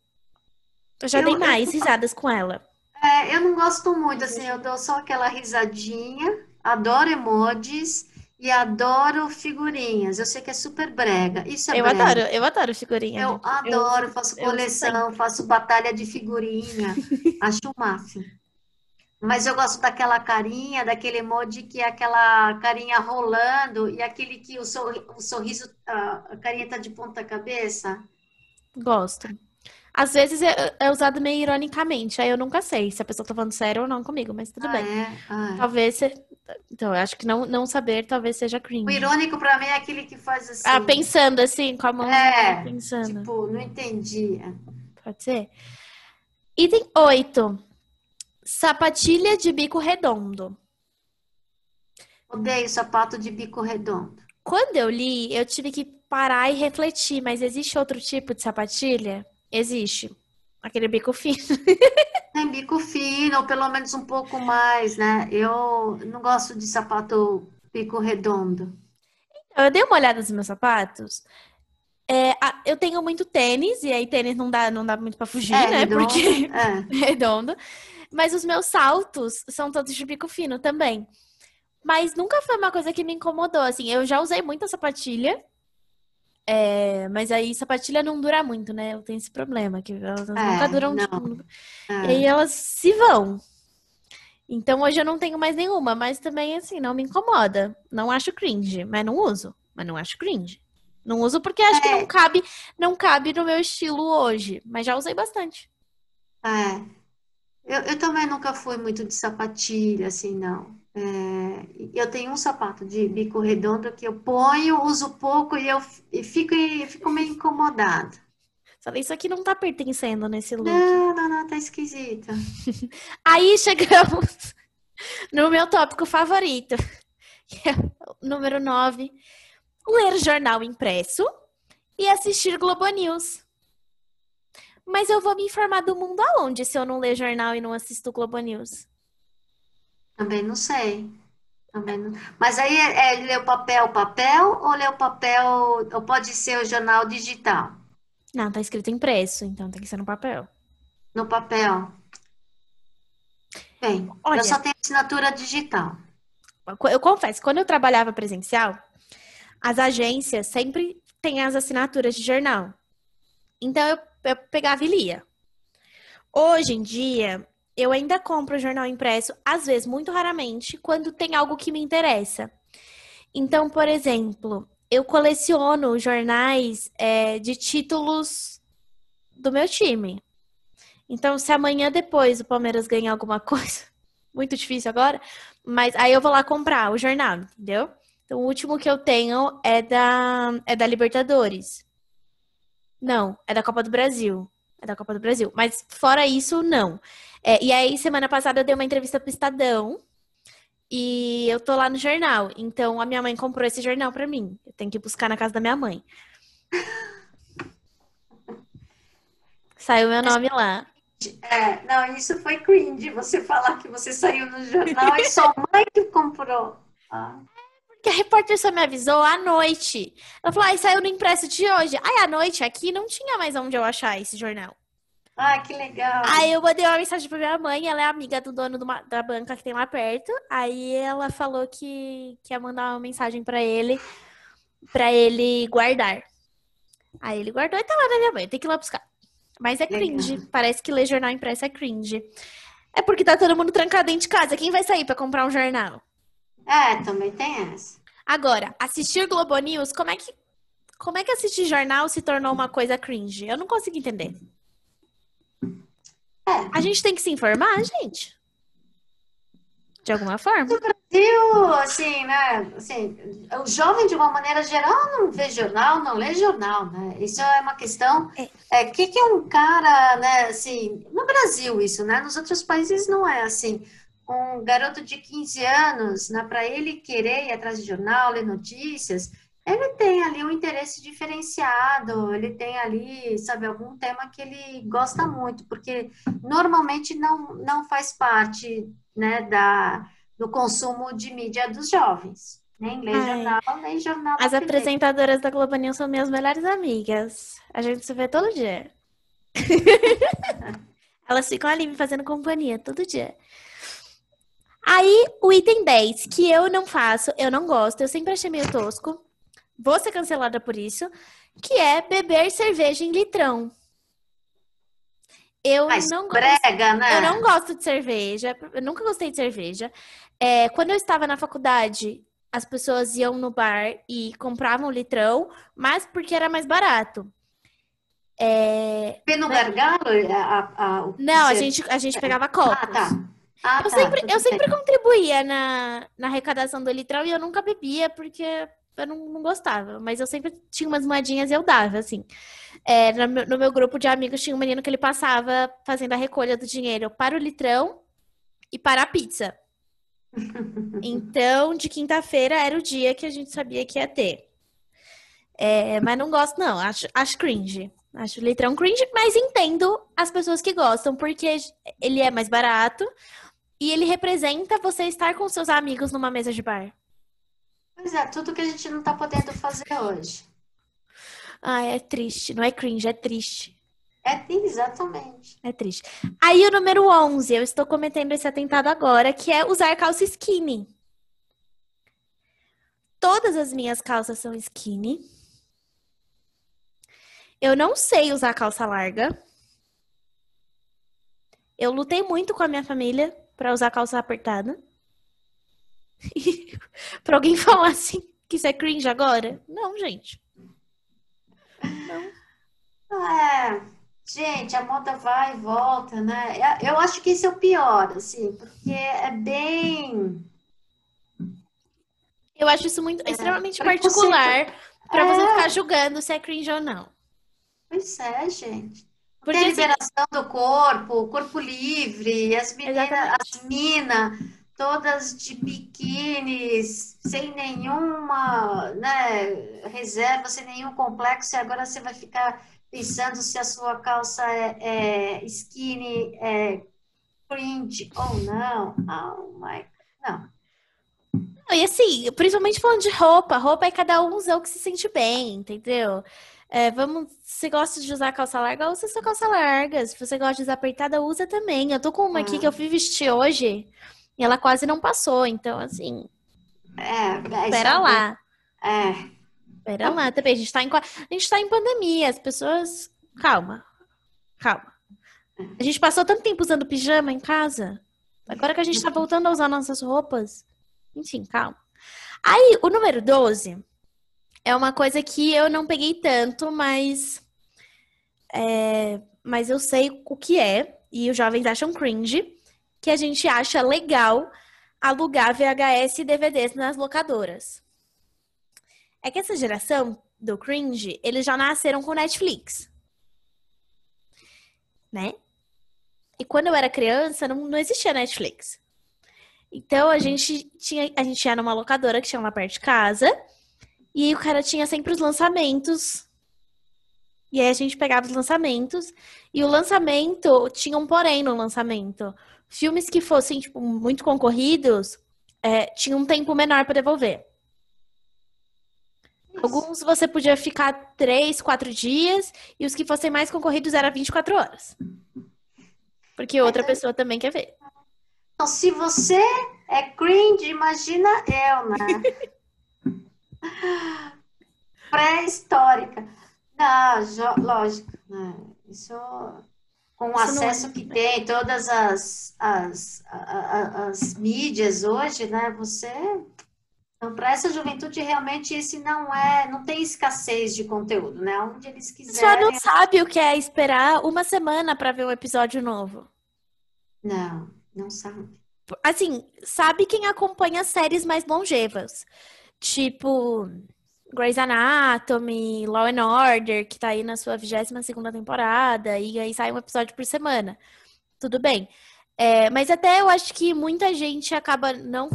eu já eu, dei mais eu, risadas com ela. É, eu não gosto muito, assim, eu dou só aquela risadinha, adoro emojis e adoro figurinhas. Eu sei que é super brega. Isso é Eu brega. adoro, eu adoro figurinha. Eu adoro, faço coleção, faço batalha de figurinha. <laughs> Acho o máximo. Mas eu gosto daquela carinha, daquele emoji que é aquela carinha rolando e aquele que o, sorri o sorriso, a carinha tá de ponta cabeça. Gosto. Às vezes é, é, usado meio ironicamente, aí eu nunca sei se a pessoa tá falando sério ou não comigo, mas tudo ah, bem. É? Ah, talvez se... Então, eu acho que não, não saber talvez seja cringe. O irônico pra mim é aquele que faz assim. Ah, pensando assim, com a mão é, pensando. Tipo, não entendi. Pode ser. Item 8. Sapatilha de bico redondo. Odeio sapato de bico redondo. Quando eu li, eu tive que parar e refletir, mas existe outro tipo de sapatilha? Existe. Aquele bico fino. Tem bico fino, ou pelo menos um pouco mais, né? Eu não gosto de sapato bico redondo. Então, eu dei uma olhada nos meus sapatos. É, eu tenho muito tênis, e aí tênis não dá, não dá muito para fugir, é, né? Redondo, Porque <laughs> é. redondo. Mas os meus saltos são todos de bico fino também. Mas nunca foi uma coisa que me incomodou, assim. Eu já usei muita sapatilha. É, mas aí sapatilha não dura muito, né? Eu tenho esse problema, que elas É, nunca duram. E É. aí elas se vão. Então hoje eu não tenho mais nenhuma, mas também assim, não me incomoda. Não acho cringe, mas não uso. Mas não acho cringe. Não uso porque acho que É. não cabe, não cabe no meu estilo hoje, mas já usei bastante. É. Eu, eu também nunca fui muito de sapatilha, assim, não. É, eu tenho um sapato de bico redondo que eu ponho, uso pouco e eu fico, e fico meio incomodada. Falei, isso aqui não tá pertencendo nesse look. Não, não, não, tá esquisita. <laughs> Aí chegamos <laughs> no meu tópico favorito, que é o número 9. Ler jornal impresso e assistir Globo News. Mas eu vou me informar do mundo aonde se eu não ler jornal e não assisto Globo News? Também não sei. Também não... Mas aí é, é ler o papel, papel, ou ler o papel, ou pode ser o jornal digital? Não, tá escrito impresso, então tem que ser no papel. No papel. Bem, Olha. eu só tenho assinatura digital. Eu confesso, quando eu trabalhava presencial, as agências sempre têm as assinaturas de jornal. Então eu, eu pegava e lia. Hoje em dia, eu ainda compro jornal impresso, às vezes, muito raramente, quando tem algo que me interessa. Então, por exemplo, eu coleciono jornais é, de títulos do meu time. Então, se amanhã depois o Palmeiras ganhar alguma <laughs> coisa, muito difícil agora, mas aí eu vou lá comprar o jornal, entendeu? Então, o último que eu tenho é da, é da Libertadores. Não, é da Copa do Brasil. É da Copa do Brasil. Mas fora isso, não. É, e aí, semana passada, eu dei uma entrevista pro Estadão. E eu tô lá no jornal. Então, a minha mãe comprou esse jornal pra mim. Eu tenho que buscar na casa da minha mãe. Saiu meu nome lá. É, não, isso foi cringe, você falar que você saiu no jornal e sua mãe que comprou. Ah, Porque a repórter só me avisou à noite. Ela falou, ai, saiu no impresso de hoje. Aí, à noite, aqui, não tinha mais onde eu achar esse jornal. Ah, que legal. Aí eu mandei uma mensagem pra minha mãe, ela é amiga do dono uma- da banca que tem lá perto. Aí ela falou que, que ia mandar uma mensagem pra ele, pra ele guardar. Aí ele guardou e tá lá na minha mãe, tem que ir lá buscar. Mas é cringe, Legal. parece que ler jornal impresso é cringe. É porque tá todo mundo trancado dentro de casa, quem vai sair pra comprar um jornal? É, também tem essa. Agora, assistir Globo News, como é que como é que assistir jornal se tornou uma coisa cringe? Eu não consigo entender. É. A gente tem que se informar, gente. De alguma forma. No Brasil, assim, né? Assim, o jovem, de uma maneira geral, não vê jornal, não lê jornal, né? Isso é uma questão. É. É, que, que é um cara, né? Assim, no Brasil, isso, né? Nos outros países não é assim. Um garoto de 15 anos, né, para ele querer ir atrás de jornal, ler notícias, ele tem ali um interesse diferenciado, ele tem ali, sabe, algum tema que ele gosta muito, porque normalmente não, não faz parte, né, da, do consumo de mídia dos jovens. Nem lê Ai. jornal, nem jornal. As da apresentadoras da Globo News são minhas melhores amigas. A gente se vê todo dia. <laughs> Elas ficam ali me fazendo companhia todo dia. Aí, o item 10, que eu não faço, eu não gosto, eu sempre achei meio tosco. Vou ser cancelada por isso. Que é beber cerveja em litrão. Eu Mas não gosto. brega, né? Eu não gosto de cerveja, eu nunca gostei de cerveja. É, quando eu estava na faculdade, as pessoas iam no bar e compravam litrão, mas porque era mais barato. É, Pelo gargalo, a, a, o- não, a gente, a gente pegava copos. Ah, tá. Ah, Eu tá, sempre, eu sempre contribuía na, na arrecadação do litrão e eu nunca bebia porque eu não, não gostava. Mas eu sempre tinha umas moedinhas e eu dava, assim. É, no, meu, no meu grupo de amigos tinha um menino que ele passava fazendo a recolha do dinheiro para o litrão e para a pizza. <laughs> Então, de quinta-feira era o dia que a gente sabia que ia ter. É, mas não gosto, não. Acho, acho cringe. Acho o litrão cringe, mas entendo as pessoas que gostam, porque ele é mais barato e ele representa você estar com seus amigos numa mesa de bar. Pois é, tudo que a gente não está podendo fazer hoje. Ah, é triste. Não é cringe, é triste. É exatamente. É triste. Aí o número 11, eu estou cometendo esse atentado agora, que é usar calça skinny. Todas as minhas calças são skinny. Eu não sei usar calça larga. Eu lutei muito com a minha família para usar calça apertada. Para alguém <laughs> falar assim que isso é cringe agora? Não, gente. É, gente, a moda vai e volta, né? Eu- acho que esse é o pior, assim, porque é bem. Eu acho isso muito extremamente preconceito. particular para você É. ficar julgando se é cringe ou não. Pois é, gente. Porque Tem a assim, liberação do corpo, corpo livre, as meninas, as minas, todas de biquínis, sem nenhuma, né, reserva, sem nenhum complexo, e agora você vai ficar pensando se a sua calça é, é skinny, é cringe ou não. Oh my, não. E assim, principalmente falando de roupa, roupa é cada um usa o que se sente bem, entendeu? É, vamos, se gosta de usar calça larga, usa sua calça larga. Se você gosta de usar apertada, usa também. Eu tô com uma aqui Ah. que eu fui vestir hoje e ela quase não passou. Então, assim, É, é, pera sabe? lá. É, Pera lá também. A gente tá em, a gente tá em pandemia. As pessoas. Calma. Calma. A gente passou tanto tempo usando pijama em casa. Agora que a gente tá voltando a usar nossas roupas. Enfim, calma. Aí, o número 12 é uma coisa que eu não peguei tanto, mas. é, mas eu sei o que é. E os jovens acham cringe. Que a gente acha legal alugar VHS e DVDs nas locadoras. É que essa geração do cringe, eles já nasceram com Netflix. Né? E quando eu era criança, não, não existia Netflix. Então a gente tinha, a gente ia numa locadora que tinha lá perto de casa, e o cara tinha sempre os lançamentos. E aí a gente pegava os lançamentos, e o lançamento tinha um porém no lançamento. Filmes que fossem, tipo, muito concorridos, é, tinha um tempo menor para devolver. isso. Alguns você podia ficar três, quatro dias, e os que fossem mais concorridos era 24 horas. Porque outra é- pessoa também quer ver. Então, se você é cringe, imagina eu, né? <laughs> Pré-histórica. Não, lógico, né? Isso com o não é acesso que tem, todas as, as, a- a- as mídias hoje, né? Você. Então, para essa juventude, realmente, esse não é, não tem escassez de conteúdo, né? Onde eles Só quiserem. não sabe o que é esperar uma semana para ver um episódio novo. Não, não sabe. Assim, sabe quem acompanha séries mais longevas? Tipo Grey's Anatomy, Law and Order, que tá aí na sua 22 segunda temporada, e aí sai um episódio por semana. Tudo bem. É, mas até eu acho que muita gente acaba não,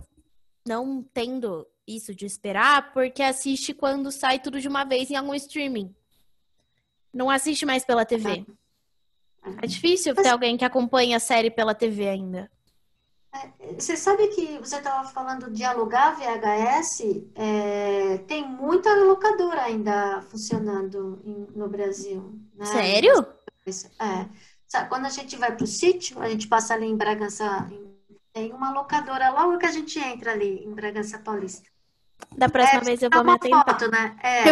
não tendo isso de esperar, porque assiste quando sai tudo de uma vez em algum streaming. Não assiste mais pela TV. É difícil ter alguém que acompanha a série pela TV ainda. É, você sabe que você estava falando de alugar VHS? É, tem muita locadora ainda funcionando em, no Brasil. Né? Sério? É. Sabe, quando a gente vai para o sítio, a gente passa ali em Bragança, tem uma locadora logo que a gente entra ali em Bragança Paulista. Da próxima é, vez eu vou me atentar. Foto, né? É,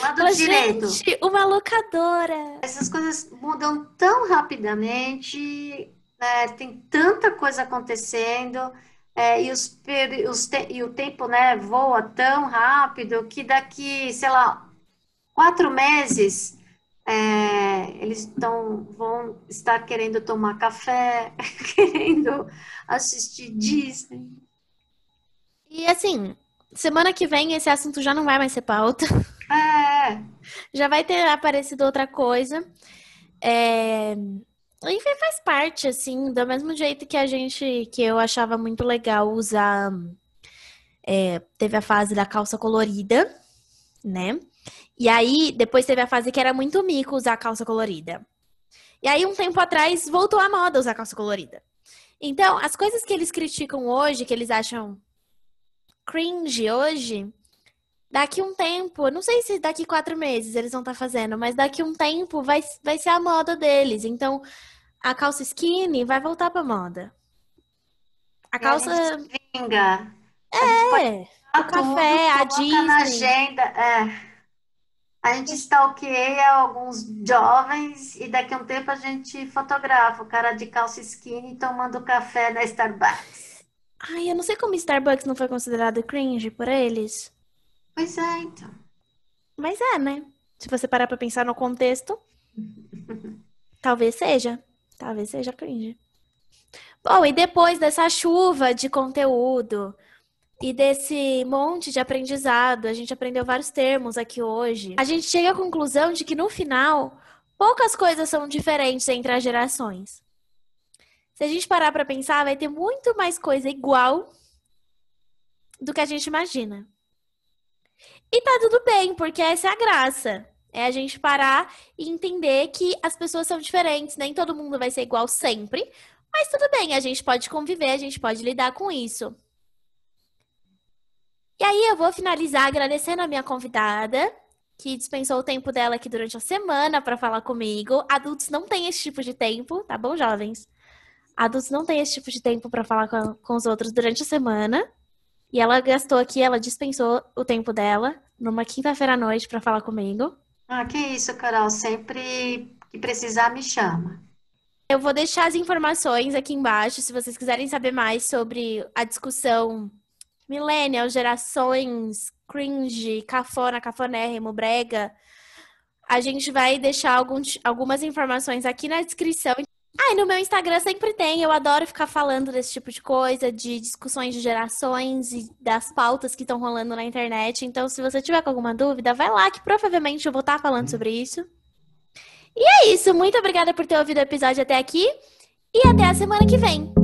lado Mas, direito. Gente, uma locadora. Essas coisas mudam tão rapidamente né? Tem tanta coisa acontecendo. É, e, os, os e o tempo né, voa tão rápido que daqui, sei lá, quatro meses é, eles tão, vão estar querendo tomar café, <laughs> querendo assistir Disney. E assim, semana que vem esse assunto já não vai mais ser pauta. É. <laughs> Já vai ter aparecido outra coisa. É, enfim, faz parte, assim, do mesmo jeito que a gente, que eu achava muito legal usar. É, teve a fase da calça colorida, né? E aí, depois teve a fase que era muito mico usar calça colorida. E aí, um tempo atrás, voltou à moda usar calça colorida. Então, as coisas que eles criticam hoje, que eles acham cringe hoje, daqui um tempo, não sei se daqui quatro meses eles vão estar tá fazendo, mas daqui um tempo vai, vai ser a moda deles. Então, a calça skinny vai voltar pra moda. A calça. A vinga. É, a o café, a Disney. na agenda, é. A gente stalkeia alguns jovens e daqui a um tempo a gente fotografa o cara de calça skinny tomando café na Starbucks. Ai, eu não sei como Starbucks não foi considerado cringe por eles. Pois é, então. Mas é, né? Se você parar pra pensar no contexto, <laughs> talvez seja. Talvez seja cringe. Bom, e depois dessa chuva de conteúdo e desse monte de aprendizado, a gente aprendeu vários termos aqui hoje. A gente chega à conclusão de que no final, poucas coisas são diferentes entre as gerações. Se a gente parar para pensar, vai ter muito mais coisa igual do que a gente imagina. E tá tudo bem, porque essa é a graça. É a gente parar e entender que as pessoas são diferentes, nem todo mundo vai ser igual sempre. Mas tudo bem, a gente pode conviver, a gente pode lidar com isso. E aí eu vou finalizar agradecendo a minha convidada, que dispensou o tempo dela aqui durante a semana para falar comigo. Adultos não têm esse tipo de tempo, tá bom, jovens? Adultos não têm esse tipo de tempo para falar com, com os outros durante a semana. E ela gastou aqui, ela dispensou o tempo dela numa quinta-feira à noite para falar comigo. Ah, que isso, Carol. Sempre que precisar, me chama. Eu vou deixar as informações aqui embaixo, se vocês quiserem saber mais sobre a discussão millennial, gerações, cringe, cafona, cafonérrimo, brega. A gente vai deixar alguns, algumas informações aqui na descrição. Ah, e no meu Instagram sempre tem. Eu adoro ficar falando desse tipo de coisa, de discussões de gerações e das pautas que estão rolando na internet. Então, se você tiver com alguma dúvida, vai lá que provavelmente eu vou estar falando sobre isso. E é isso. Muito obrigada por ter ouvido o episódio até aqui. E até a semana que vem.